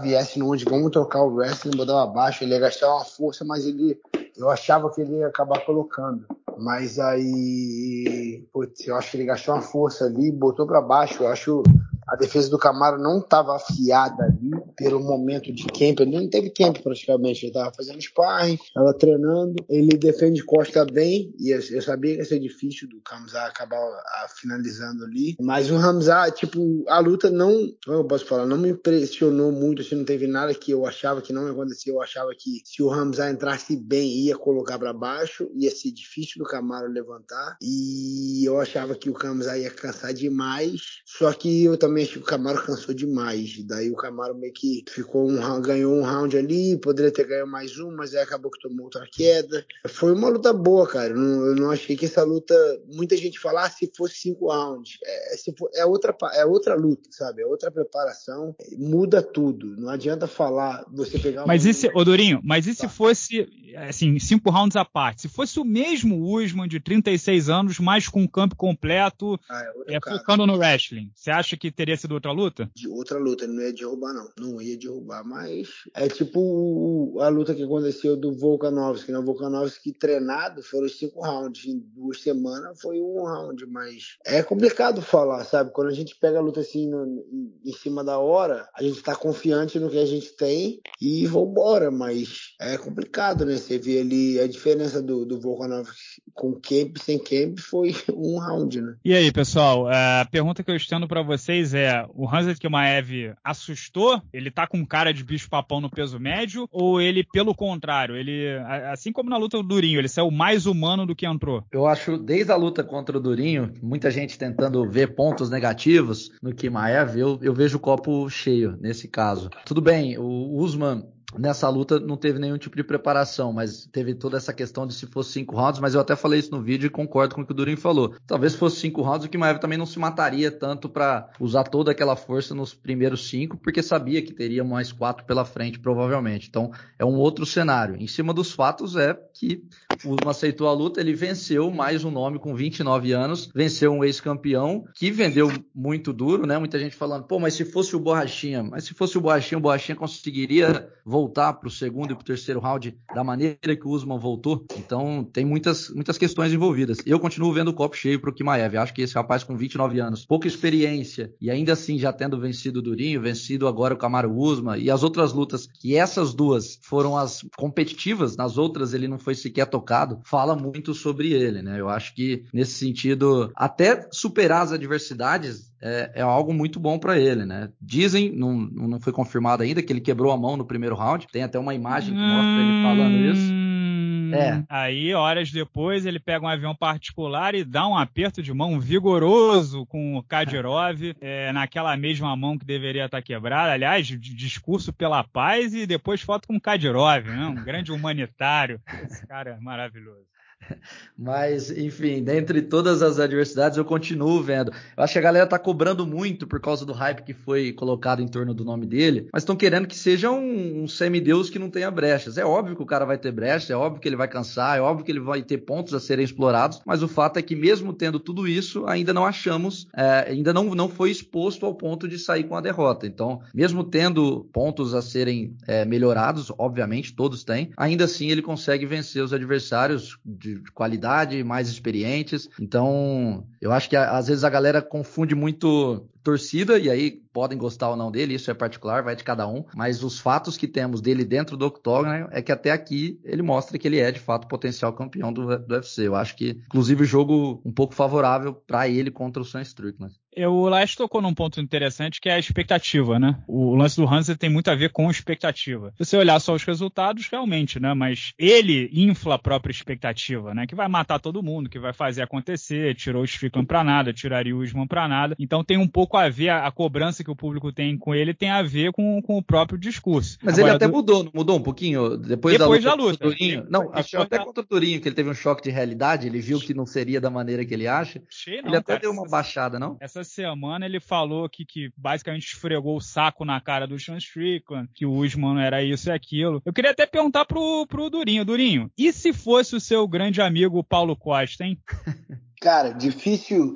viesse no onde vamos trocar o wrestling, botar abaixo, ele ia gastar uma força, mas ele eu achava que ele ia acabar colocando. Mas aí, putz, eu acho que ele gastou uma força ali, botou para baixo. Eu acho a defesa do Camaro não estava afiada ali pelo momento de camp. Ele não teve camp praticamente. Ele estava fazendo sparring, estava treinando. Ele defende Costa bem. E eu sabia que ia ser difícil do Kamza acabar finalizando ali. Mas o Hamza, tipo, a luta não, como eu posso falar, não me impressionou muito. Assim, não teve nada que eu achava que não ia acontecer. Eu achava que se o Hamza entrasse bem, ia colocar para baixo. Ia ser difícil do Camaro levantar. E eu achava que o Kamza ia cansar demais. Só que eu também que o Camaro cansou demais. Daí o Camaro meio que ficou um ganhou um round ali, poderia ter ganho mais um, mas aí acabou que tomou outra queda. Foi uma luta boa, cara. Eu não, eu não achei que essa luta. Muita gente fala ah, se fosse cinco rounds. É, se for, é, outra, é outra luta, sabe? É outra preparação. Muda tudo. Não adianta falar, você pegar Mas e se, Odorinho, mas e se tá. fosse, assim, cinco rounds à parte? Se fosse o mesmo Usman de 36 anos, mas com o campo completo, ah, é, é focando no wrestling, você acha que teria sido outra luta? De outra luta, ele não ia derrubar, não. Não ia derrubar, mas é tipo a luta que aconteceu do Volkanovski, né? O Volkanovski treinado foram cinco rounds. Em duas semanas foi um round, mas é complicado falar, sabe? Quando a gente pega a luta assim no, em cima da hora, a gente tá confiante no que a gente tem e vambora, mas é complicado, né? Você vê ali a diferença do, do Volkanovski com camp sem camp foi um round, né? E aí, pessoal, a pergunta que eu estendo para vocês é: o Hanset Kimaev assustou? Ele tá com cara de bicho-papão no peso médio? Ou ele, pelo contrário, ele, assim como na luta do Durinho, ele saiu mais humano do que entrou? Eu acho, desde a luta contra o Durinho, muita gente tentando ver pontos negativos no Kimaev, eu, eu vejo o copo cheio nesse caso. Tudo bem, o Usman nessa luta não teve nenhum tipo de preparação, mas teve toda essa questão de se fosse cinco rounds, mas eu até falei isso no vídeo e concordo com o que o Durin falou. Talvez fosse cinco rounds, o Kimaev também não se mataria tanto para usar toda aquela força nos primeiros cinco, porque sabia que teria mais quatro pela frente, provavelmente. Então, é um outro cenário. Em cima dos fatos é que o Usman aceitou a luta, ele venceu mais um nome com 29 anos, venceu um ex-campeão que vendeu muito duro, né? Muita gente falando, pô, mas se fosse o Borrachinha, mas se fosse o Borrachinha, o Borrachinha conseguiria voltar voltar para o segundo e para o terceiro round da maneira que o Usman voltou. Então tem muitas, muitas questões envolvidas. Eu continuo vendo o copo cheio para o Kimaev. Acho que esse rapaz com 29 anos, pouca experiência e ainda assim já tendo vencido o Durinho, vencido agora o Camaro Usman e as outras lutas que essas duas foram as competitivas, nas outras ele não foi sequer tocado, fala muito sobre ele, né? Eu acho que nesse sentido, até superar as adversidades é, é algo muito bom para ele, né? Dizem, não, não foi confirmado ainda, que ele quebrou a mão no primeiro round. Tem até uma imagem que mostra ele falando isso. Hum, é. Aí, horas depois, ele pega um avião particular e dá um aperto de mão vigoroso com o Kadyrov, é, naquela mesma mão que deveria estar quebrada. Aliás, discurso pela paz e depois foto com o Kadyrov, né? Um grande humanitário. Esse cara é maravilhoso. Mas, enfim, dentre todas as adversidades, eu continuo vendo. Eu acho que a galera tá cobrando muito por causa do hype que foi colocado em torno do nome dele, mas estão querendo que seja um, um semideus que não tenha brechas. É óbvio que o cara vai ter brechas, é óbvio que ele vai cansar, é óbvio que ele vai ter pontos a serem explorados, mas o fato é que, mesmo tendo tudo isso, ainda não achamos, é, ainda não, não foi exposto ao ponto de sair com a derrota. Então, mesmo tendo pontos a serem é, melhorados, obviamente, todos têm, ainda assim ele consegue vencer os adversários de de, qualidade, mais experientes. Então, eu acho que às vezes a galera confunde muito torcida, e aí podem gostar ou não dele, isso é particular, vai de cada um, mas os fatos que temos dele dentro do octógono é que até aqui ele mostra que ele é de fato potencial campeão do, do UFC. Eu acho que, inclusive, o jogo um pouco favorável para ele contra o Sam Strickland. O Lash tocou num ponto interessante que é a expectativa, né? O lance do Hanser tem muito a ver com expectativa. Se você olhar só os resultados, realmente, né? Mas ele infla a própria expectativa, né? Que vai matar todo mundo, que vai fazer acontecer, tirou o Strickland pra nada, tiraria o Usman pra nada. Então tem um pouco a ver, a, a cobrança que o público tem com ele tem a ver com, com o próprio discurso. Mas Agora, ele até do... mudou, mudou um pouquinho depois, depois da luta. Da luta. Não, acho até da... contra o Turinho, que ele teve um choque de realidade, ele viu que não seria da maneira que ele acha. Não, ele até cara, deu uma baixada, não? Essa semana ele falou que, que basicamente esfregou o saco na cara do Sean Strickland, que o Usman era isso e aquilo. Eu queria até perguntar pro, pro Durinho, Durinho, e se fosse o seu grande amigo Paulo Costa, hein? Cara, difícil,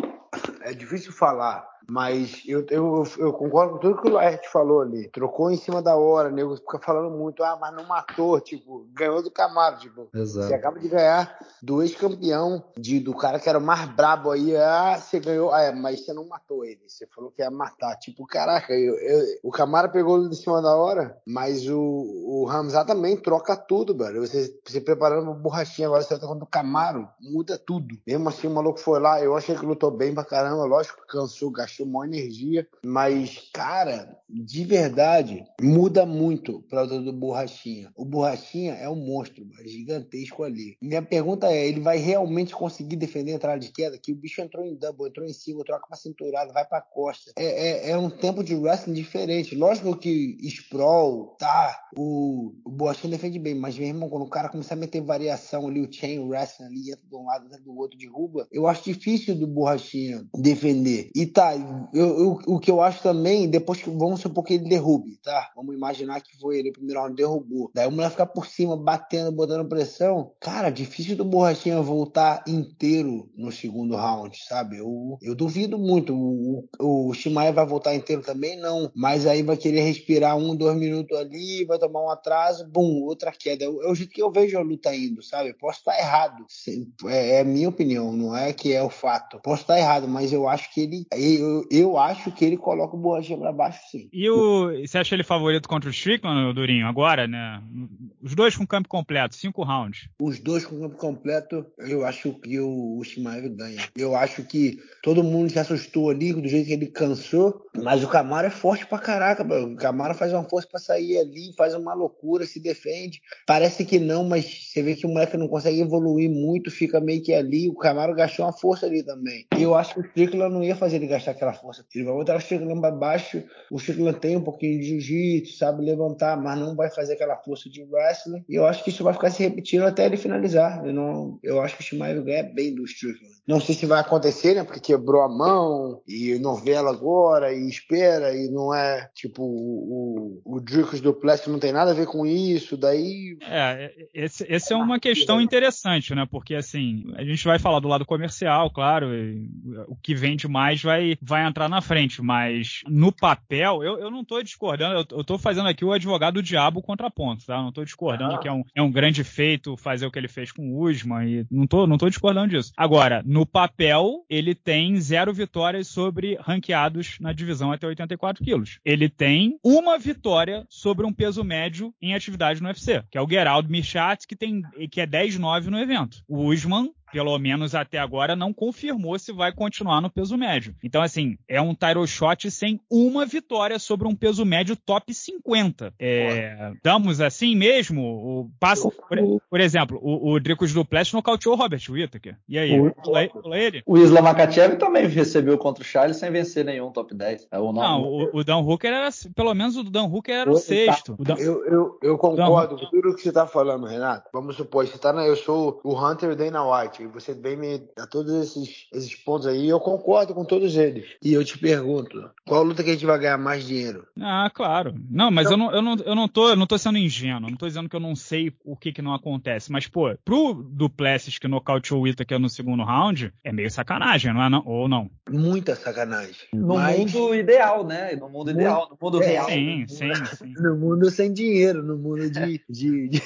é difícil falar mas eu, eu, eu concordo com tudo que o Laerte falou ali. Trocou em cima da hora, nego fica falando muito, ah, mas não matou, tipo, ganhou do Camaro, tipo. Exato. Você acaba de ganhar do ex-campeão, do cara que era o mais brabo aí, ah, você ganhou, ah, é, mas você não matou ele, você falou que ia matar. Tipo, caraca, eu, eu, o Camaro pegou de cima da hora, mas o, o Ramzat também troca tudo, velho. Você se preparando uma borrachinha, agora você tá contra o Camaro, muda tudo. Mesmo assim, o maluco foi lá, eu achei que lutou bem pra caramba, lógico que cansou, gastou gastou maior energia. Mas, cara, de verdade, muda muito para o do Borrachinha. O Borrachinha é um monstro, gigantesco ali. Minha pergunta é: ele vai realmente conseguir defender a entrada de queda? Que o bicho entrou em double, entrou em single, troca pra cinturada, vai pra costa. É, é, é um tempo de wrestling diferente. Lógico que Sprawl, tá, o, o Borrachinha defende bem, mas mesmo quando o cara começar a meter variação ali, o chain wrestling ali, entra de um lado, entra do outro, derruba, eu acho difícil do Borrachinha defender. E tá, eu, eu, o que eu acho também, depois que vamos supor que ele derrube, tá? Vamos imaginar que foi ele o primeiro round derrubou. Daí o mulher ficar por cima, batendo, botando pressão. Cara, difícil do Borrachinha voltar inteiro no segundo round, sabe? Eu, eu duvido muito. O, Shimaev vai voltar inteiro também, não. Mas aí vai querer respirar um, dois minutos ali, vai tomar um atraso, bum, outra queda. É, é o jeito que eu vejo a luta indo, sabe? Posso estar errado. É, é minha opinião, não é que é o fato. Posso estar errado, mas eu acho que ele. Eu, eu, eu acho que ele coloca o Borrachinha pra baixo, sim. E o, você acha ele favorito contra o Strickland, Durinho, agora, né? Os dois com campo completo, cinco rounds. Os dois com campo completo, eu acho que o, o Shimaev ganha. Eu acho que todo mundo se assustou ali do jeito que ele cansou, mas o Camaro é forte pra caraca, O Camaro faz uma força pra sair ali, faz uma loucura, se defende. Parece que não, mas você vê que o moleque não consegue evoluir muito, fica meio que ali. O Camaro gastou uma força ali também. E eu acho que o Strickland não ia fazer ele gastar aquela força. Ele vai botar o Strickland para baixo. O Strickland tem um pouquinho de jiu-jitsu, sabe levantar, mas não vai fazer aquela força de wrestling. E eu acho que isso vai ficar se repetindo até ele finalizar. Eu, não, eu acho que o Shimaev ganha bem do Strickland. Não sei se vai acontecer, né? Porque quebrou a mão e novela agora e espera e não é tipo o, o, o do Plastic não tem nada a ver com isso. Daí. É, esse, esse é uma questão interessante, né? Porque assim, a gente vai falar do lado comercial, claro, o que vende mais vai, vai entrar na frente, mas no papel, eu, eu não estou discordando, eu, estou fazendo aqui o advogado do diabo contraponto, tá? Eu não estou discordando ah. que é um, é um grande feito fazer o que ele fez com o Usman, e não estou não tô discordando disso. Agora, no papel, ele tem zero vitórias sobre ranqueados na divisão até 84 quilos. Ele tem uma vitória sobre um peso médio em atividade no UFC, que é o Geraldo Mirchatz, que, tem, que é 10-9 no evento. O Usman pelo menos até agora, não confirmou se vai continuar no peso médio. Então, assim, é um title shot sem uma vitória sobre um peso médio top 50. É, damos assim mesmo? O, passa, por, por exemplo, o, o Dricos Duplessis nocauteou o Robert Whittaker. E aí, o, pula ele? O Islam Makachev também recebeu contra o Charles sem vencer nenhum top 10. É, o não, o, o Dan Hooker era, pelo menos o Dan Hooker era o tá. sexto. Dan... Eu, eu, eu concordo com tudo que você está falando, Renato. Vamos supor, você tá na, eu sou o Hunter Dana White você vem me dar todos esses, esses pontos aí, eu concordo com todos eles. E eu te pergunto, qual luta que a gente vai ganhar mais dinheiro? Ah, claro. Não, mas então... eu, não, eu, não, eu, não tô, eu não tô sendo ingênuo, não tô dizendo que eu não sei o que que não acontece, mas, pô, pro Duplessis que nocauteou o Itaker no segundo round, é meio sacanagem, não é? Não? Ou não? Muita sacanagem. No mas... mundo ideal, né? No mundo ideal, no mundo é, real. Sim, sim, sim. No mundo sem dinheiro, no mundo de, de, de,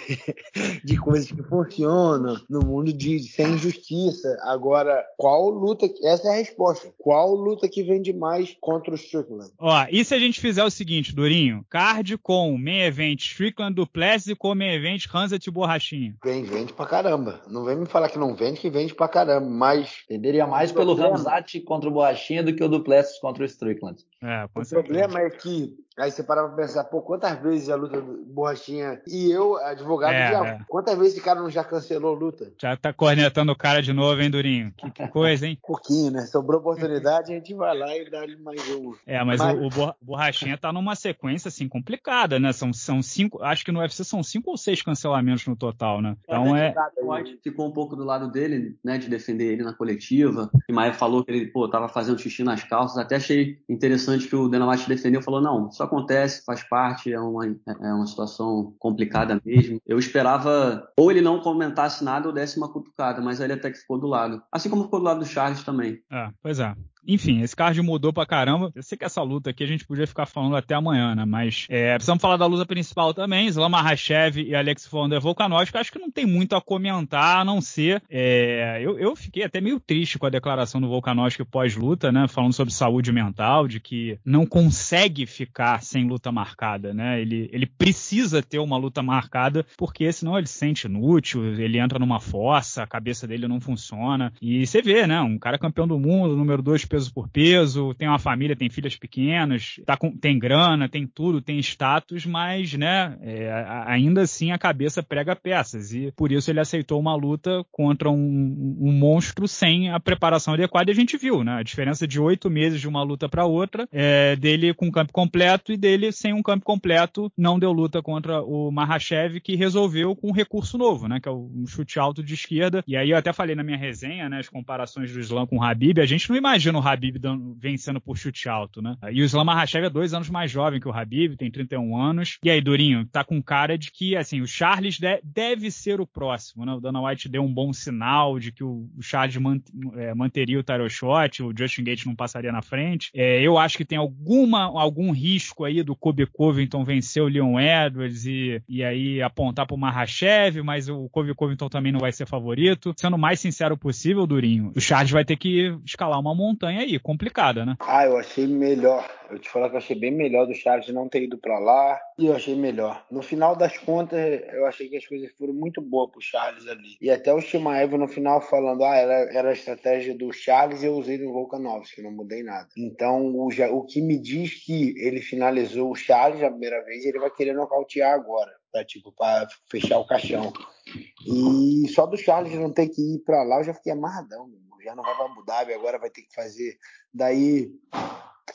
de coisas que funcionam, no mundo de sem injustiça. Agora, qual luta. Essa é a resposta. Qual luta que vende mais contra o Strickland? Ó, e se a gente fizer o seguinte, Durinho? Card com main event Strickland Duplessis e com main event Hanset e Borrachinha. Vende, vende pra caramba. Não vem me falar que não vende, que vende pra caramba. Mas. Tenderia mais pelo Ramzat contra o Borrachinha do que o Duplessis contra o Strickland. É, o certeza. problema é que Aí você para pra pensar, pô, quantas vezes a luta do Borrachinha e eu, advogado, é, já, é. quantas vezes esse cara não já cancelou a luta? Já tá cornetando o cara de novo, hein, Durinho? Que, que coisa, hein? Pouquinho, né? Sobrou oportunidade, a gente vai lá e dá-lhe mais um. É, mas, mas... O, o Borrachinha tá numa sequência, assim, complicada, né? São, são cinco, acho que no UFC são cinco ou seis cancelamentos no total, né? Então é. O White ficou um pouco do lado dele, né, de defender ele na coletiva. E Maia falou que ele, pô, tava fazendo xixi nas calças. Até achei interessante que o Dana White defendeu, falou: não, isso acontece, faz parte, é uma, é uma situação complicada mesmo. Eu esperava ou ele não comentasse nada ou desse uma cutucada, mas ele até que ficou do lado. Assim como ficou do lado do Charles também. É, pois é. Enfim, esse card mudou pra caramba. Eu sei que essa luta aqui a gente podia ficar falando até amanhã, né? Mas é, precisamos falar da luta principal também. Islam Makhachev e Alex Fonder Volkanovski. Acho que não tem muito a comentar, a não ser... É, eu, eu fiquei até meio triste com a declaração do Volkanovski pós-luta, né? Falando sobre saúde mental, de que não consegue ficar sem luta marcada, né? Ele, ele precisa ter uma luta marcada, porque senão ele se sente inútil, ele entra numa fossa, a cabeça dele não funciona. E você vê, né? Um cara campeão do mundo, número dois peso por peso, tem uma família, tem filhas pequenas, tá com, tem grana, tem tudo, tem status, mas, né, é, ainda assim a cabeça prega peças. E por isso ele aceitou uma luta contra um, um monstro sem a preparação adequada. E a gente viu, né? A diferença de oito meses de uma luta para outra, é, dele com campo completo e dele sem um campo completo, não deu luta contra o Mahashev, que resolveu com um recurso novo, né? Que é um chute alto de esquerda. E aí eu até falei na minha resenha, né? As comparações do Islam com o Habib. A gente não imagina o Habib vencendo por chute alto, né? E o Islam Makhachev é dois anos mais jovem que o Habib, tem 31 anos. E aí, Durinho, tá com cara de que, assim, o Charles de deve ser o próximo, né? O Dana White deu um bom sinal de que o Charles man é, manteria o title shot, o Justin Gates não passaria na frente. É, eu acho que tem alguma, algum risco aí do Kobe Covington vencer o Leon Edwards e, e aí apontar pro Mahashev, mas o Kobe Covington também não vai ser favorito. Sendo o mais sincero possível, Durinho, o Charles vai ter que escalar uma montanha campanha aí, complicada, né? Ah, eu achei melhor. Eu te falar que eu achei bem melhor do Charles não ter ido para lá. E eu achei melhor. No final das contas, eu achei que as coisas foram muito boas pro Charles ali. E até o Shimaev no final falando, ah, era, era a estratégia do Charles e eu usei do Volkanovski, não mudei nada. Então, o, o que me diz que ele finalizou o Charles a primeira vez, ele vai querer nocautear agora. Pra, tipo, para fechar o caixão. E só do Charles não ter que ir para lá, eu já fiquei amarradão. Meu já não vai para Abu Dhabi, agora vai ter que fazer. Daí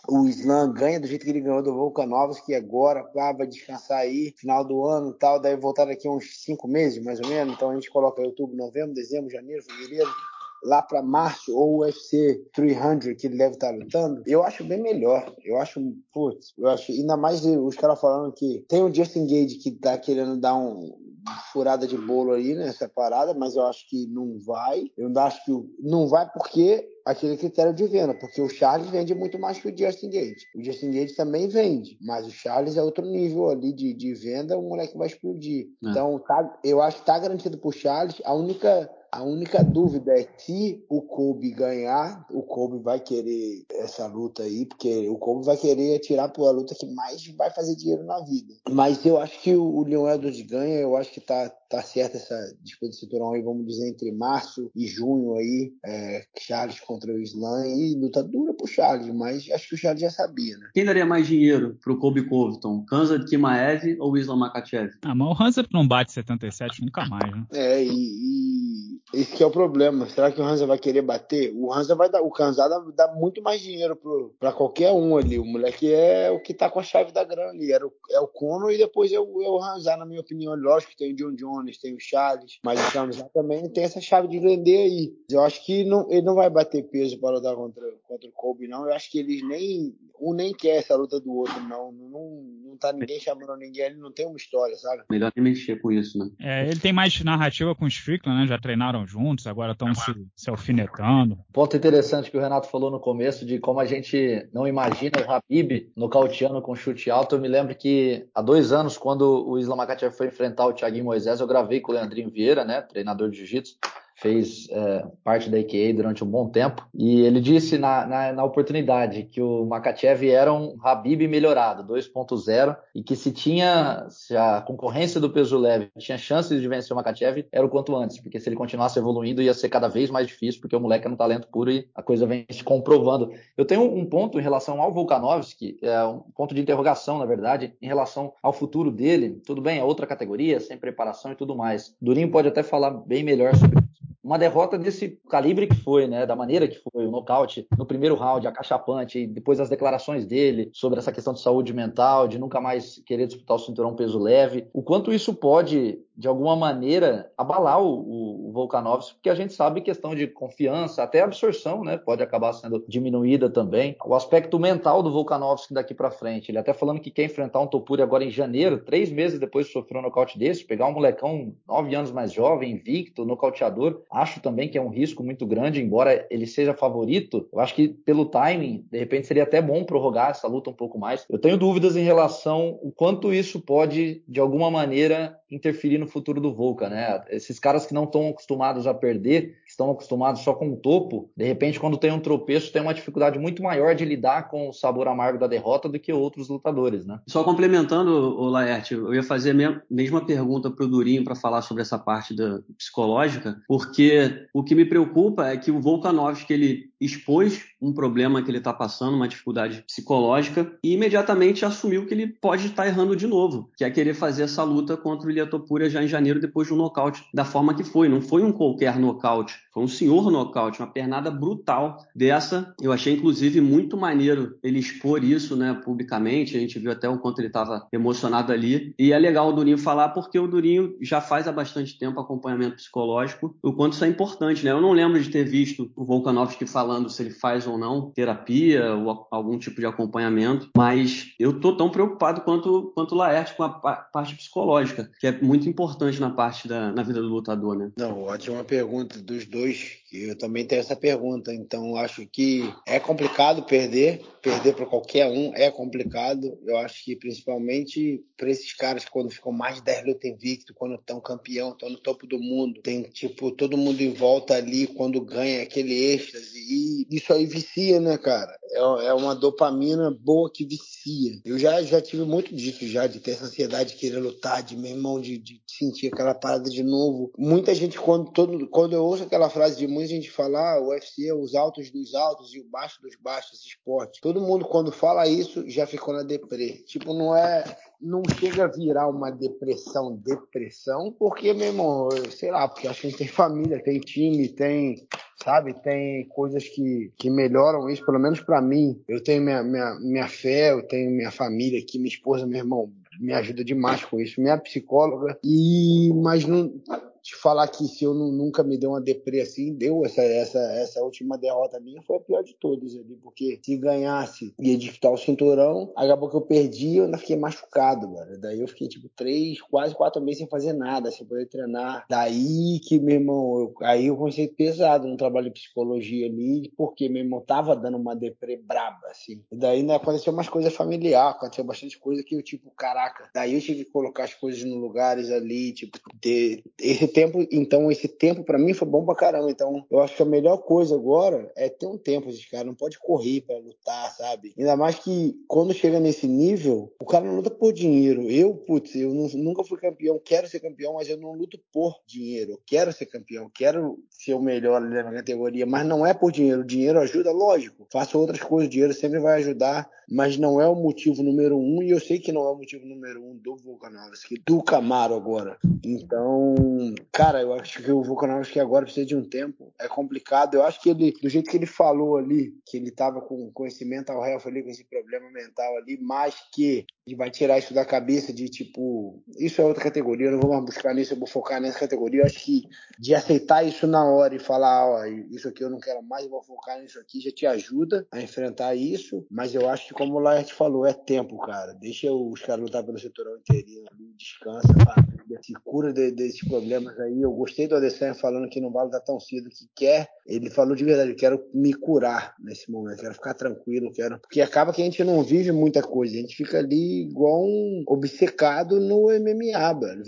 o Islam ganha do jeito que ele ganhou do Volkanovski, que agora vai descansar aí, final do ano e tal, daí voltar daqui uns cinco meses, mais ou menos. Então a gente coloca outubro, novembro, dezembro, janeiro, fevereiro, lá para março, ou o UFC 300 que ele deve estar lutando, eu acho bem melhor. Eu acho, putz, eu acho, ainda mais os caras falando que tem o Justin Gage que tá querendo dar um, furada de bolo aí nessa parada, mas eu acho que não vai. Eu acho que não vai porque aquele critério de venda, porque o Charles vende muito mais que o Justin Gage. O Justin Gage também vende, mas o Charles é outro nível ali de, de venda, o moleque vai explodir. É. Então, tá, eu acho que tá garantido pro Charles. A única a única dúvida é se o Kobe ganhar, o Kobe vai querer essa luta aí, porque o Kobe vai querer tirar por a luta que mais vai fazer dinheiro na vida. Mas eu acho que o Leon Edwards ganha, eu acho que tá, tá certa essa disputa de cinturão aí, vamos dizer, entre março e junho aí, é, Charles contra o Islam, e luta dura pro Charles, mas acho que o Charles já sabia, né? Quem daria mais dinheiro pro Kobe Covington? Kanza Kimaev ou Islam Makachev? Ah, mas o Hansa não bate 77 nunca mais, né? É, e, e esse é o problema. Será que o Hansa vai querer bater? O Hansa vai dar, o Kanzada dá muito mais dinheiro para qualquer um ali. O moleque é o que tá com a chave da grana ali. Era o, é o Conor e depois é o, é o Hansa, na minha opinião. Lógico que tem o John Jones, tem o Charles, mas o Kanzada também tem essa chave de vender aí. Eu acho que não, ele não vai bater peso para lutar contra, contra o Kobe, não. Eu acho que eles nem. Um nem quer essa luta do outro, não. Não, não tá ninguém chamando ninguém, ele não tem uma história, sabe? Melhor nem mexer com isso, né? É, ele tem mais narrativa com o Strickland, né? Já treinaram juntos, agora estão se, se alfinetando. Ponto interessante que o Renato falou no começo de como a gente não imagina o Habib nocauteando com chute alto. Eu me lembro que há dois anos, quando o Islam Makhachev foi enfrentar o Thiaguinho Moisés, eu gravei com o Leandrinho Vieira, né? Treinador de jiu-jitsu. Fez é, parte da AKA durante um bom tempo, e ele disse na, na, na oportunidade que o Makachev era um Habib melhorado, 2.0, e que se tinha, se a concorrência do peso leve tinha chances de vencer o Makachev, era o quanto antes, porque se ele continuasse evoluindo ia ser cada vez mais difícil, porque o moleque é um talento puro e a coisa vem se comprovando. Eu tenho um ponto em relação ao Volkanovski, é um ponto de interrogação, na verdade, em relação ao futuro dele. Tudo bem, é outra categoria, sem preparação e tudo mais. Durinho pode até falar bem melhor sobre uma derrota desse calibre que foi, né? Da maneira que foi, o nocaute no primeiro round, acachapante, e depois as declarações dele sobre essa questão de saúde mental, de nunca mais querer disputar o cinturão peso leve. O quanto isso pode, de alguma maneira, abalar o, o, Volkanovski, porque a gente sabe questão de confiança, até absorção, né? Pode acabar sendo diminuída também. O aspecto mental do Volkanovski daqui para frente. Ele até falando que quer enfrentar um Topuri agora em janeiro, três meses depois de sofrer um nocaute desse, pegar um molecão nove anos mais jovem, invicto, nocauteador Acho também que é um risco muito grande, embora ele seja favorito. Eu acho que pelo timing, de repente seria até bom prorrogar essa luta um pouco mais. Eu tenho dúvidas em relação o quanto isso pode, de alguma maneira, interferir no futuro do Volca, né? Esses caras que não estão acostumados a perder, estão acostumados só com o topo, de repente, quando tem um tropeço, tem uma dificuldade muito maior de lidar com o sabor amargo da derrota do que outros lutadores, né? Só complementando, o Laerte, eu ia fazer a mesma pergunta para o Durinho para falar sobre essa parte da psicológica, porque o que me preocupa é que o Volkanovski ele expôs um problema que ele está passando, uma dificuldade psicológica, e imediatamente assumiu que ele pode estar errando de novo, que é querer fazer essa luta contra o Ilia Topuria já em janeiro depois de um nocaute da forma que foi. Não foi um qualquer nocaute, foi um senhor nocaute, uma pernada brutal dessa. Eu achei, inclusive, muito maneiro ele expor isso né, publicamente. A gente viu até o quanto ele estava emocionado ali. E é legal o Durinho falar, porque o Durinho já faz há bastante tempo acompanhamento psicológico, o quanto isso é importante. Né? Eu não lembro de ter visto o Volkanovski falando se ele faz ou não terapia ou algum tipo de acompanhamento, mas eu tô tão preocupado quanto, quanto o Laerte com a parte psicológica, que é muito importante na parte da na vida do lutador, né? Não, ótima pergunta dos dois dois, eu também tenho essa pergunta. Então, acho que é complicado perder, perder para qualquer um é complicado. Eu acho que principalmente para esses caras que quando ficam mais de 10 lutas invicto, quando estão campeão, estão no topo do mundo, tem tipo todo mundo em volta ali quando ganha aquele êxtase. E isso aí vicia, né, cara? É, é uma dopamina boa que vicia. Eu já, já tive muito disso já, de ter essa ansiedade de querer lutar, de meu irmão, de, de sentir aquela parada de novo. Muita gente, quando, todo, quando eu ouço aquela frase de muita gente falar, ah, o UFC é os altos dos altos e o baixo dos baixos, esporte. Todo mundo, quando fala isso, já ficou na deprê. Tipo, não é. Não chega a virar uma depressão, depressão, porque, meu irmão, sei lá, porque a gente tem família, tem time, tem sabe? Tem coisas que, que melhoram isso, pelo menos para mim. Eu tenho minha, minha, minha fé, eu tenho minha família aqui, minha esposa, meu irmão, me ajuda demais com isso, minha psicóloga. E mas não te falar que se eu não, nunca me deu uma deprê assim, deu essa, essa, essa última derrota minha foi a pior de todas ali, porque se ganhasse ia disputar o cinturão, acabou que eu perdi eu ainda fiquei machucado, mano. Daí eu fiquei tipo três, quase quatro meses sem fazer nada, sem poder treinar. Daí que, meu irmão, eu, aí eu comecei pesado no trabalho de psicologia ali, porque meu irmão tava dando uma deprê braba, assim. E daí né, aconteceu umas coisas familiares, aconteceu bastante coisa que eu, tipo, caraca, daí eu tive que colocar as coisas no lugares ali, tipo, ter, esse tempo, então esse tempo para mim foi bom pra caramba. Então eu acho que a melhor coisa agora é ter um tempo, esse cara não pode correr para lutar, sabe? Ainda mais que quando chega nesse nível, o cara não luta por dinheiro. Eu, putz, eu não, nunca fui campeão, quero ser campeão, mas eu não luto por dinheiro. Eu quero ser campeão, quero ser o melhor na categoria, mas não é por dinheiro. O dinheiro ajuda, lógico. Faço outras coisas, o dinheiro sempre vai ajudar, mas não é o motivo número um, e eu sei que não é o motivo número um do Volkanovski, do Camaro agora. Então, Cara, eu acho que o Volkanovski agora precisa de um tempo. É complicado. Eu acho que ele, do jeito que ele falou ali, que ele tava com, esse mental health ali, com esse problema mental ali, mas que vai tirar isso da cabeça de tipo, isso é outra categoria, eu não vou mais buscar nisso, eu vou focar nessa categoria. Eu acho que de aceitar isso na hora e falar, ó, isso aqui eu não quero mais, eu vou focar nisso aqui, já te ajuda a enfrentar isso. Mas eu acho que, como o Laert falou, é tempo, cara. Deixa os caras lutar pelo setorão inteirinho ali, descansa, se cura de, desses problemas aí. Eu gostei do Adesanya falando que não vale dar tão cedo que quer. Ele falou de verdade, eu quero me curar nesse momento, quero ficar tranquilo, quero. Porque acaba que a gente não vive muita coisa, a gente fica ali igual um obcecado no MMA, mano.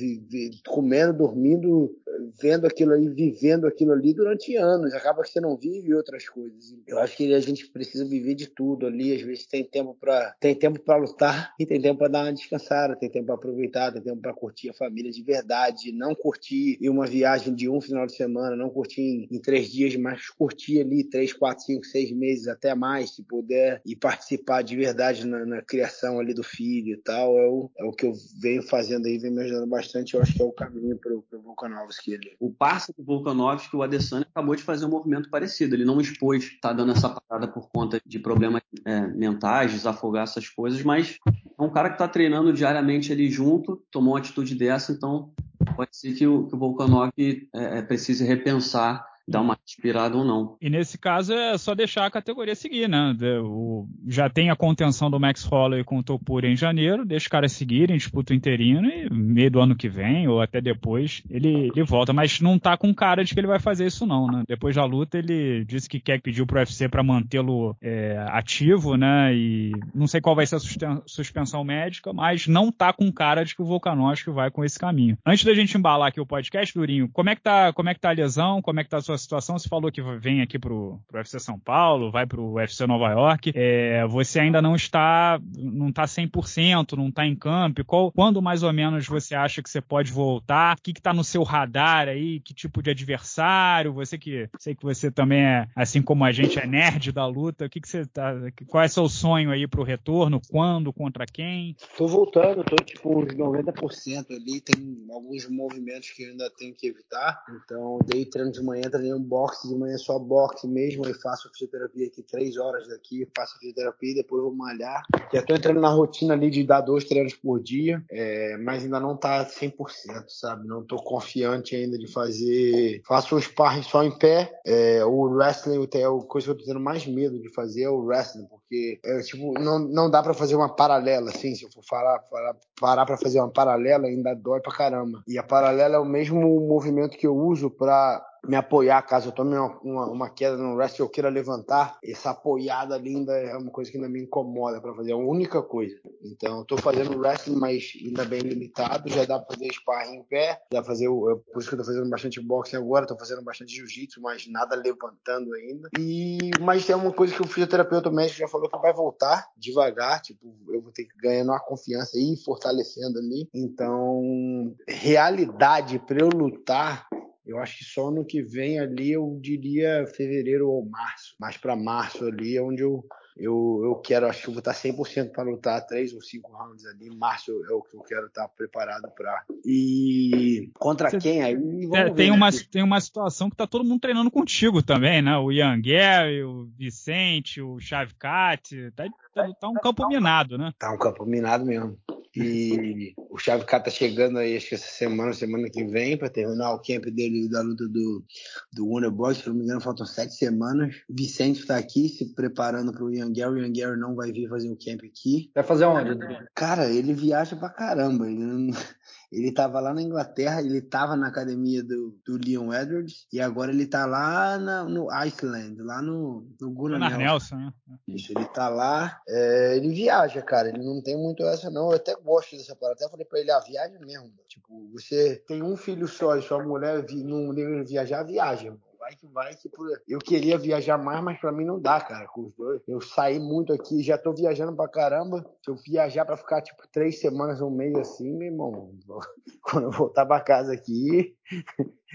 comendo, dormindo, vendo aquilo ali, vivendo aquilo ali durante anos. Acaba que você não vive outras coisas. Eu acho que a gente precisa viver de tudo ali. Às vezes tem tempo para tem tempo para lutar e tem tempo para dar uma descansada, tem tempo para aproveitar, tem tempo para curtir a família de verdade, não curtir uma viagem de um final de semana, não curtir em, em três dias, mas curtir ali três, quatro, cinco, seis meses até mais, se puder e participar de verdade na, na criação ali do filho e tal. É o, é o que eu venho fazendo aí, vem me ajudando bastante. Eu acho que é o caminho para o Volkanovski O passe do Volkanovski, o Adesanya acabou de fazer um movimento parecido. Ele não expôs, tá dando essa parada por conta de problemas é, mentais, desafogar essas coisas, mas é um cara que está treinando diariamente ali junto, tomou uma atitude dessa, então pode ser que o, que o Volkanov é, é precise repensar dar uma inspirada ou não. E nesse caso é só deixar a categoria seguir, né? O, já tem a contenção do Max Holloway com o Topura em janeiro, deixa os caras seguirem, disputa o interino e meio do ano que vem ou até depois ele, ele volta. Mas não tá com cara de que ele vai fazer isso não, né? Depois da luta ele disse que quer pedir pro UFC para mantê-lo é, ativo, né? E não sei qual vai ser a suspensão médica, mas não tá com cara de que o Volkanovski vai com esse caminho. Antes da gente embalar aqui o podcast, Durinho, como é que tá, como é que tá a lesão? Como é que tá a sua situação, você falou que vem aqui pro, pro UFC São Paulo, vai pro UFC Nova York, é, você ainda não está, não tá 100%, não tá em campo, qual, quando mais ou menos você acha que você pode voltar? O que que tá no seu radar aí? Que tipo de adversário? Você que, sei que você também é, assim como a gente, é nerd da luta, o que que você tá, qual é seu sonho aí pro retorno? Quando? Contra quem? Tô voltando, tô tipo uns 90% ali, tem alguns movimentos que eu ainda tenho que evitar, então dei treino de manhã, treinei um boxe de manhã só boxe mesmo, aí faço fisioterapia aqui três horas daqui, faço fisioterapia e depois vou malhar. Já tô entrando na rotina ali de dar dois treinos por dia, é, mas ainda não tá 100%, sabe? Não tô confiante ainda de fazer. Faço um sparring só em pé, é, o wrestling a coisa que eu tô tendo mais medo de fazer é o wrestling, porque é, tipo, não, não dá para fazer uma paralela, assim, se eu for falar, falar parar para fazer uma paralela ainda dói pra caramba. E a paralela é o mesmo movimento que eu uso para me apoiar caso eu tome uma, uma, queda no wrestling eu queira levantar, essa apoiada linda é uma coisa que ainda me incomoda para fazer, é a única coisa. Então, eu tô fazendo wrestling, mas ainda bem limitado, já dá pra fazer sparring em pé, dá fazer, o, por isso que eu tô fazendo bastante boxing agora, tô fazendo bastante jiu-jitsu, mas nada levantando ainda. E, mas tem uma coisa que o fisioterapeuta médico já falou que vai voltar devagar, tipo, eu vou ter que ganhar uma confiança e ir fortalecendo ali. Então, realidade para eu lutar eu acho que só no que vem ali eu diria fevereiro ou março. Mais para março ali é onde eu, eu, eu quero, acho que eu vou estar 100% para lutar três ou cinco rounds ali. Março é o que eu quero estar preparado para. E contra Você, quem aí? É, tem, uma, tem uma situação que tá todo mundo treinando contigo também, né? O Ian Gary, o Vicente, o Chavcat. Tá, tá, tá um campo minado, né? Tá um campo minado mesmo. E o Chave K tá chegando aí, acho que essa semana, semana que vem, para terminar o camp dele da luta do, do Wonder Boys. Se não me engano, faltam sete semanas. Vicente tá aqui se preparando pro Ian Gary. O Ian Gary não vai vir fazer o camp aqui. Vai fazer onde? Cara, ele viaja pra caramba. Ele não... Ele estava lá na Inglaterra, ele estava na academia do, do Leon Edwards e agora ele está lá na, no Iceland, lá no, no Gunnar Nelson. Nelson né? Isso, ele está lá, é, ele viaja, cara, ele não tem muito essa não, eu até gosto dessa parada, até falei para ele, ah, viaja mesmo, tipo, você tem um filho só e sua mulher não viajar, viaja, vai que vai que por... eu queria viajar mais, mas para mim não dá, cara, com os dois. Eu saí muito aqui, já tô viajando pra caramba. Se eu viajar para ficar tipo três semanas, um mês assim, meu irmão, quando eu voltar pra casa aqui,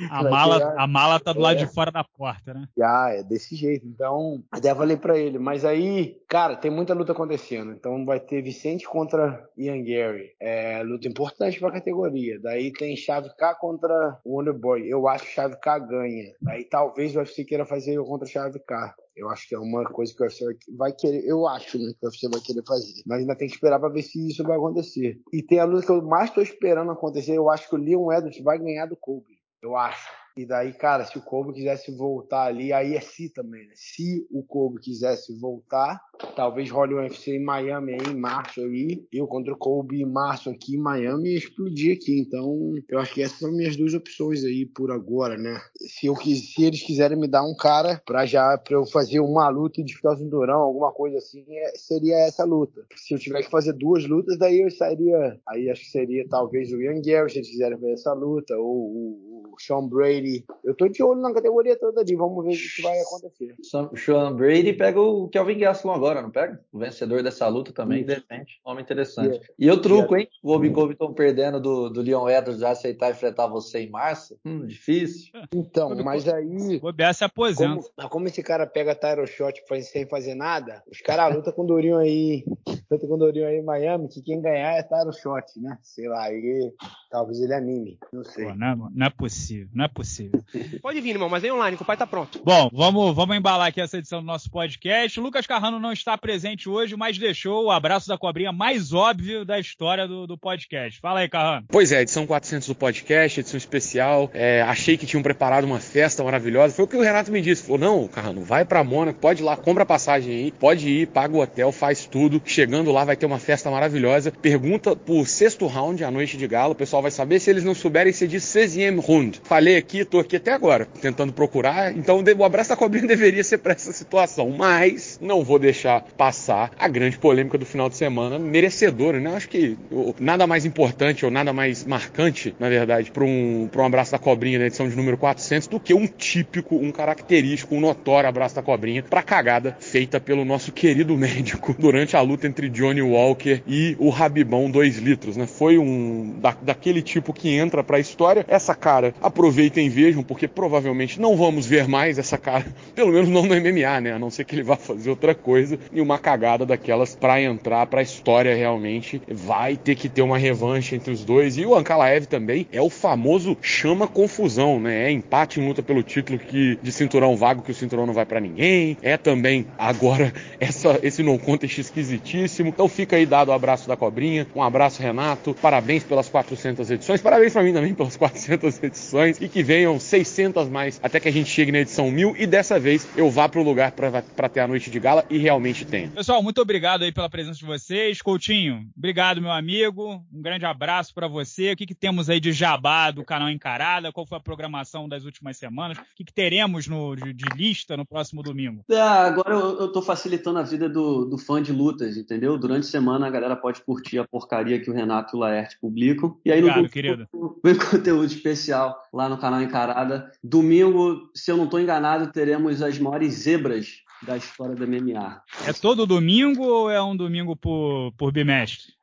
a mala, a mala tá do lado de é. fora da porta, né? Já, é desse jeito. Então, até falei para ele, mas aí, cara, tem muita luta acontecendo. Então vai ter Vicente contra Ian Gary. É luta importante pra categoria. Daí tem Chave K contra Wonderboy. Eu acho que Chave K ganha. Aí talvez o UFC queira fazer contra Chave K. Eu acho que é uma coisa que o UFC vai querer. Eu acho né, que o UFC vai querer fazer. Mas ainda tem que esperar para ver se isso vai acontecer. E tem a luta que eu mais estou esperando acontecer. Eu acho que o Leon Edwards vai ganhar do Kobe. Eu acho. E daí, cara, se o Kobe quisesse voltar ali, aí é se também, né? Se o Kobe quisesse voltar, talvez role o UFC em Miami aí, em março aí. Eu contra o Kobe em março aqui em Miami e explodir aqui. Então, eu acho que essas são minhas duas opções aí por agora, né? Se, eu, se eles quiserem me dar um cara pra já, pra eu fazer uma luta e disputar o cinturão, alguma coisa assim, é, seria essa luta. Se eu tiver que fazer duas lutas, daí eu sairia, aí acho que seria talvez o Young Gary, se eles quiserem fazer essa luta, ou o Sean Brady. Eu tô de olho na categoria toda ali, vamos ver o que vai acontecer. Sean Brady pega o Kelvin Gastelum agora, não pega? O vencedor dessa luta também, de repente. Homem interessante. Yeah. E o truco, hein? O Obi Covington perdendo do, do Leon Edwards já aceitar enfrentar você em março? Hum, difícil. Então, mas aí. O OBS se aposenta. Como, como esse cara pega Tyro Shot sem fazer nada, os caras lutam com o Durinho aí. Luta com o Durinho aí em Miami, que quem ganhar é Tyro Shot, né? Sei lá, aí talvez ele anime. Não sei. Pô, não, é, não, é, possível, não é possível. Pode vir, irmão, mas vem online, que o pai tá pronto. Bom, vamos, vamos embalar aqui essa edição do nosso podcast. O Lucas Carrano não está presente hoje, mas deixou o abraço da cobrinha mais óbvio da história do, do podcast. Fala aí, Carrano. Pois é, edição 400 do podcast, edição especial. É, achei que tinham preparado uma festa maravilhosa. Foi o que o Renato me disse. Falou: não, Carrano, vai pra Mônaco, pode ir lá, compra passagem aí, pode ir, paga o hotel, faz tudo. Chegando lá vai ter uma festa maravilhosa. Pergunta por sexto round, a noite de gala. O pessoal vai saber se eles não souberem se diz 16 round. Falei aqui, tô aqui até agora, tentando procurar. Então o abraço da cobrinha deveria ser pra essa situação. Mas não vou deixar passar a grande polêmica do final de semana, merecedora, né? Acho que nada mais importante ou nada mais marcante, na verdade, para um, um abraço da cobrinha na edição de número 400 do que um típico, um característico, um notório abraço da cobrinha para cagada feita pelo nosso querido médico durante a luta entre Johnny Walker e o Rabibão 2 litros, né? Foi um da, daquele tipo que entra para a história. Essa cara, aproveitem e vejam, porque provavelmente não vamos ver mais essa cara, pelo menos não no MMA, né? A não ser que ele vá fazer outra coisa e uma cagada daquelas para entrar para a história realmente. Vai ter que ter uma revanche entre os dois. E o Ankalaev também é o famoso chama confusão, né? É empate em luta pelo título que de cinturão vago que o cinturão não vai para ninguém. É também agora essa, esse não contest esquisitíssimo. Então fica aí dado o abraço da cobrinha. Um abraço, Renato. Parabéns pelas 400 edições. Parabéns para mim também pelas 400 edições. E que venham 600 mais até que a gente chegue na edição 1000. E dessa vez eu vá pro lugar para ter a noite de gala e realmente tem. Pessoal, muito obrigado aí pela presença de vocês. Coutinho, obrigado, meu amigo. Um grande abraço para você. O que, que, temos aí de jabá do canal Encarada? Qual foi a programação das últimas semanas? O que, que teremos no, de, de, lista no próximo domingo? É, agora eu, eu tô facilitando a vida do, do, fã de lutas, entendeu? Durante a semana a galera pode curtir a porcaria que o Renato e o Laerte publicam. E aí obrigado, no querido. Vem conteúdo especial lá no canal Encarada. Domingo, se eu não estou enganado, teremos as maiores zebras da história da MMA. É todo domingo ou é um domingo por, por bimestre?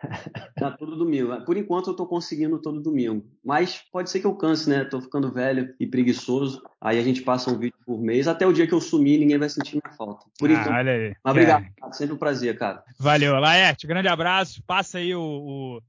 é todo domingo. Por enquanto eu estou conseguindo todo domingo. Mas pode ser que eu canse, né? Estou ficando velho e preguiçoso. Aí a gente passa um vídeo por mês. Até o dia que eu sumir, ninguém vai sentir minha falta. Por ah, enquanto. Olha aí. Mas obrigado. É. Sempre um prazer, cara. Valeu. Laerte, grande abraço. Passa aí o, o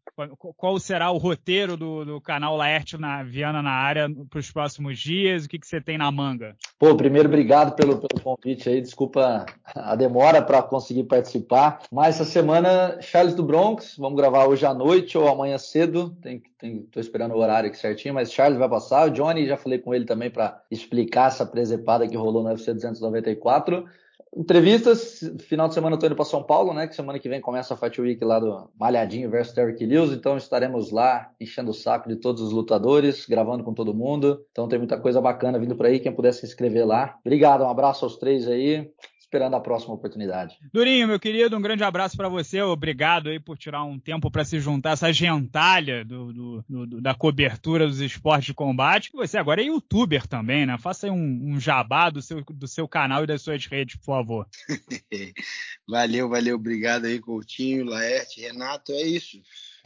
qual será o roteiro do, do canal Laerte na Viana na área para os próximos dias? O que, que você tem na manga? Pô, primeiro, obrigado pelo, pelo convite aí. Desculpa a demora para conseguir participar. Mas essa semana, Charles do Bronx, vamos gravar hoje à noite ou amanhã cedo. Tem, tem, tô esperando o horário aqui certinho, mas Charles vai passar. O Johnny, já falei com ele também para explicar essa presepada que rolou no UFC 294. Entrevistas, final de semana eu tô indo para São Paulo, né? Que semana que vem começa a Fight Week lá do Malhadinho versus Derrick Lewis, então estaremos lá enchendo o saco de todos os lutadores, gravando com todo mundo. Então tem muita coisa bacana vindo por aí, quem puder se inscrever lá. Obrigado, um abraço aos três aí esperando a próxima oportunidade. Durinho, meu querido, um grande abraço para você. Obrigado aí por tirar um tempo para se juntar a essa gentalha do, do, do, da cobertura dos esportes de combate. Você agora é youtuber também, né? Faça aí um, um jabá do seu, do seu canal e das suas redes, por favor. valeu, valeu. Obrigado aí, Coutinho, Laerte, Renato. É isso.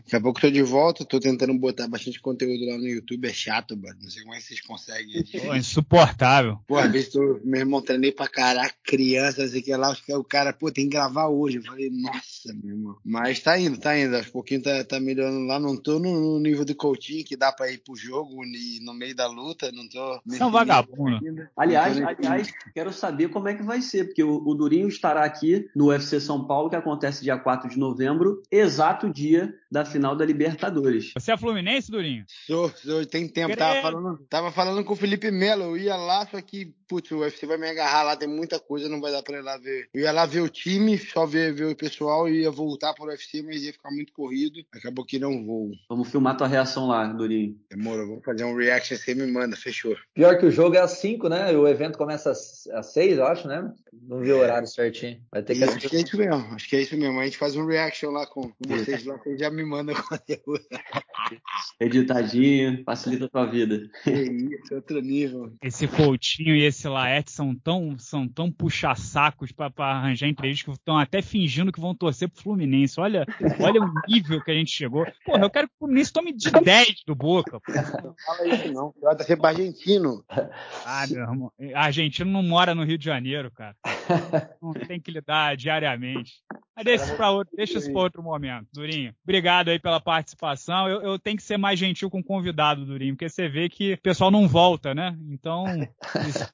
Daqui a pouco tô de volta, tô tentando botar bastante conteúdo lá no YouTube, é chato, mano. Não sei como é que vocês conseguem. Pô, insuportável. Pô, às vezes tô, meu irmão treinei pra caraca, criança, sei que lá, o cara, pô, tem que gravar hoje. Eu falei, nossa, meu irmão. Mas tá indo, tá indo. Aos pouquinho tá, tá melhorando lá. Não tô no, nível do coaching que dá pra ir pro jogo e no meio da luta, não tô. Você é um vagabundo. Aliás, aliás, quero saber como é que vai ser, porque o, o Durinho estará aqui no UFC São Paulo, que acontece dia 4 de novembro, exato dia da final da Libertadores. Você é Fluminense, Durinho? Sou, sou tem tempo. Tava falando, tava falando com o Felipe Melo. Eu ia lá, só que, putz, o UFC vai me agarrar lá, tem muita coisa, não vai dar pra ir lá ver. Eu ia lá ver o time, só ver, ver o pessoal e ia voltar pro UFC, mas ia ficar muito corrido. Acabou que não vou. Vamos filmar tua reação lá, Durinho. Demorou, vamos fazer um reaction, você me manda, fechou. Pior que o jogo é às 5, né? O evento começa às 6, eu acho, né? Não vi o horário certinho. Vai ter que Acho que é isso mesmo, acho que é isso mesmo. A gente faz um reaction lá com, com vocês lá, vocês já me mandam conteúdo. editadinho, facilita a tua vida. Que isso, outro nível. Esse Coutinho e esse Laerte são tão, são tão puxa-sacos pra, pra arranjar entrevistas que estão até fingindo que vão torcer pro Fluminense. Olha, olha o nível que a gente chegou. Porra, eu quero que o Fluminense tome de 10 do Boca. Não fala isso não. Vai ser pra argentino. Ah, meu irmão. Argentino não mora no Rio de Janeiro, cara. Não tem que lidar diariamente. Mas deixa isso pra outro, deixa isso pra outro momento, Durinho. Obrigado aí pela participação. Eu, eu tenho que ser mais gentil com o convidado, Durinho, porque você vê que o pessoal não volta, né? Então. Isso,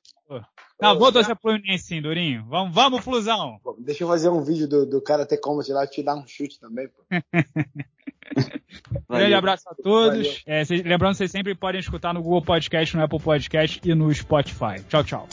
não, vou torcer pro Fluminense sim, Durinho. Vamos, vamos, Flusão! Deixa eu fazer um vídeo do, do cara ter como lá te dar um chute também, pô. Grande abraço a todos. É, cês- lembrando, vocês sempre podem escutar no Google Podcast, no Apple Podcast e no Spotify. Tchau, tchau.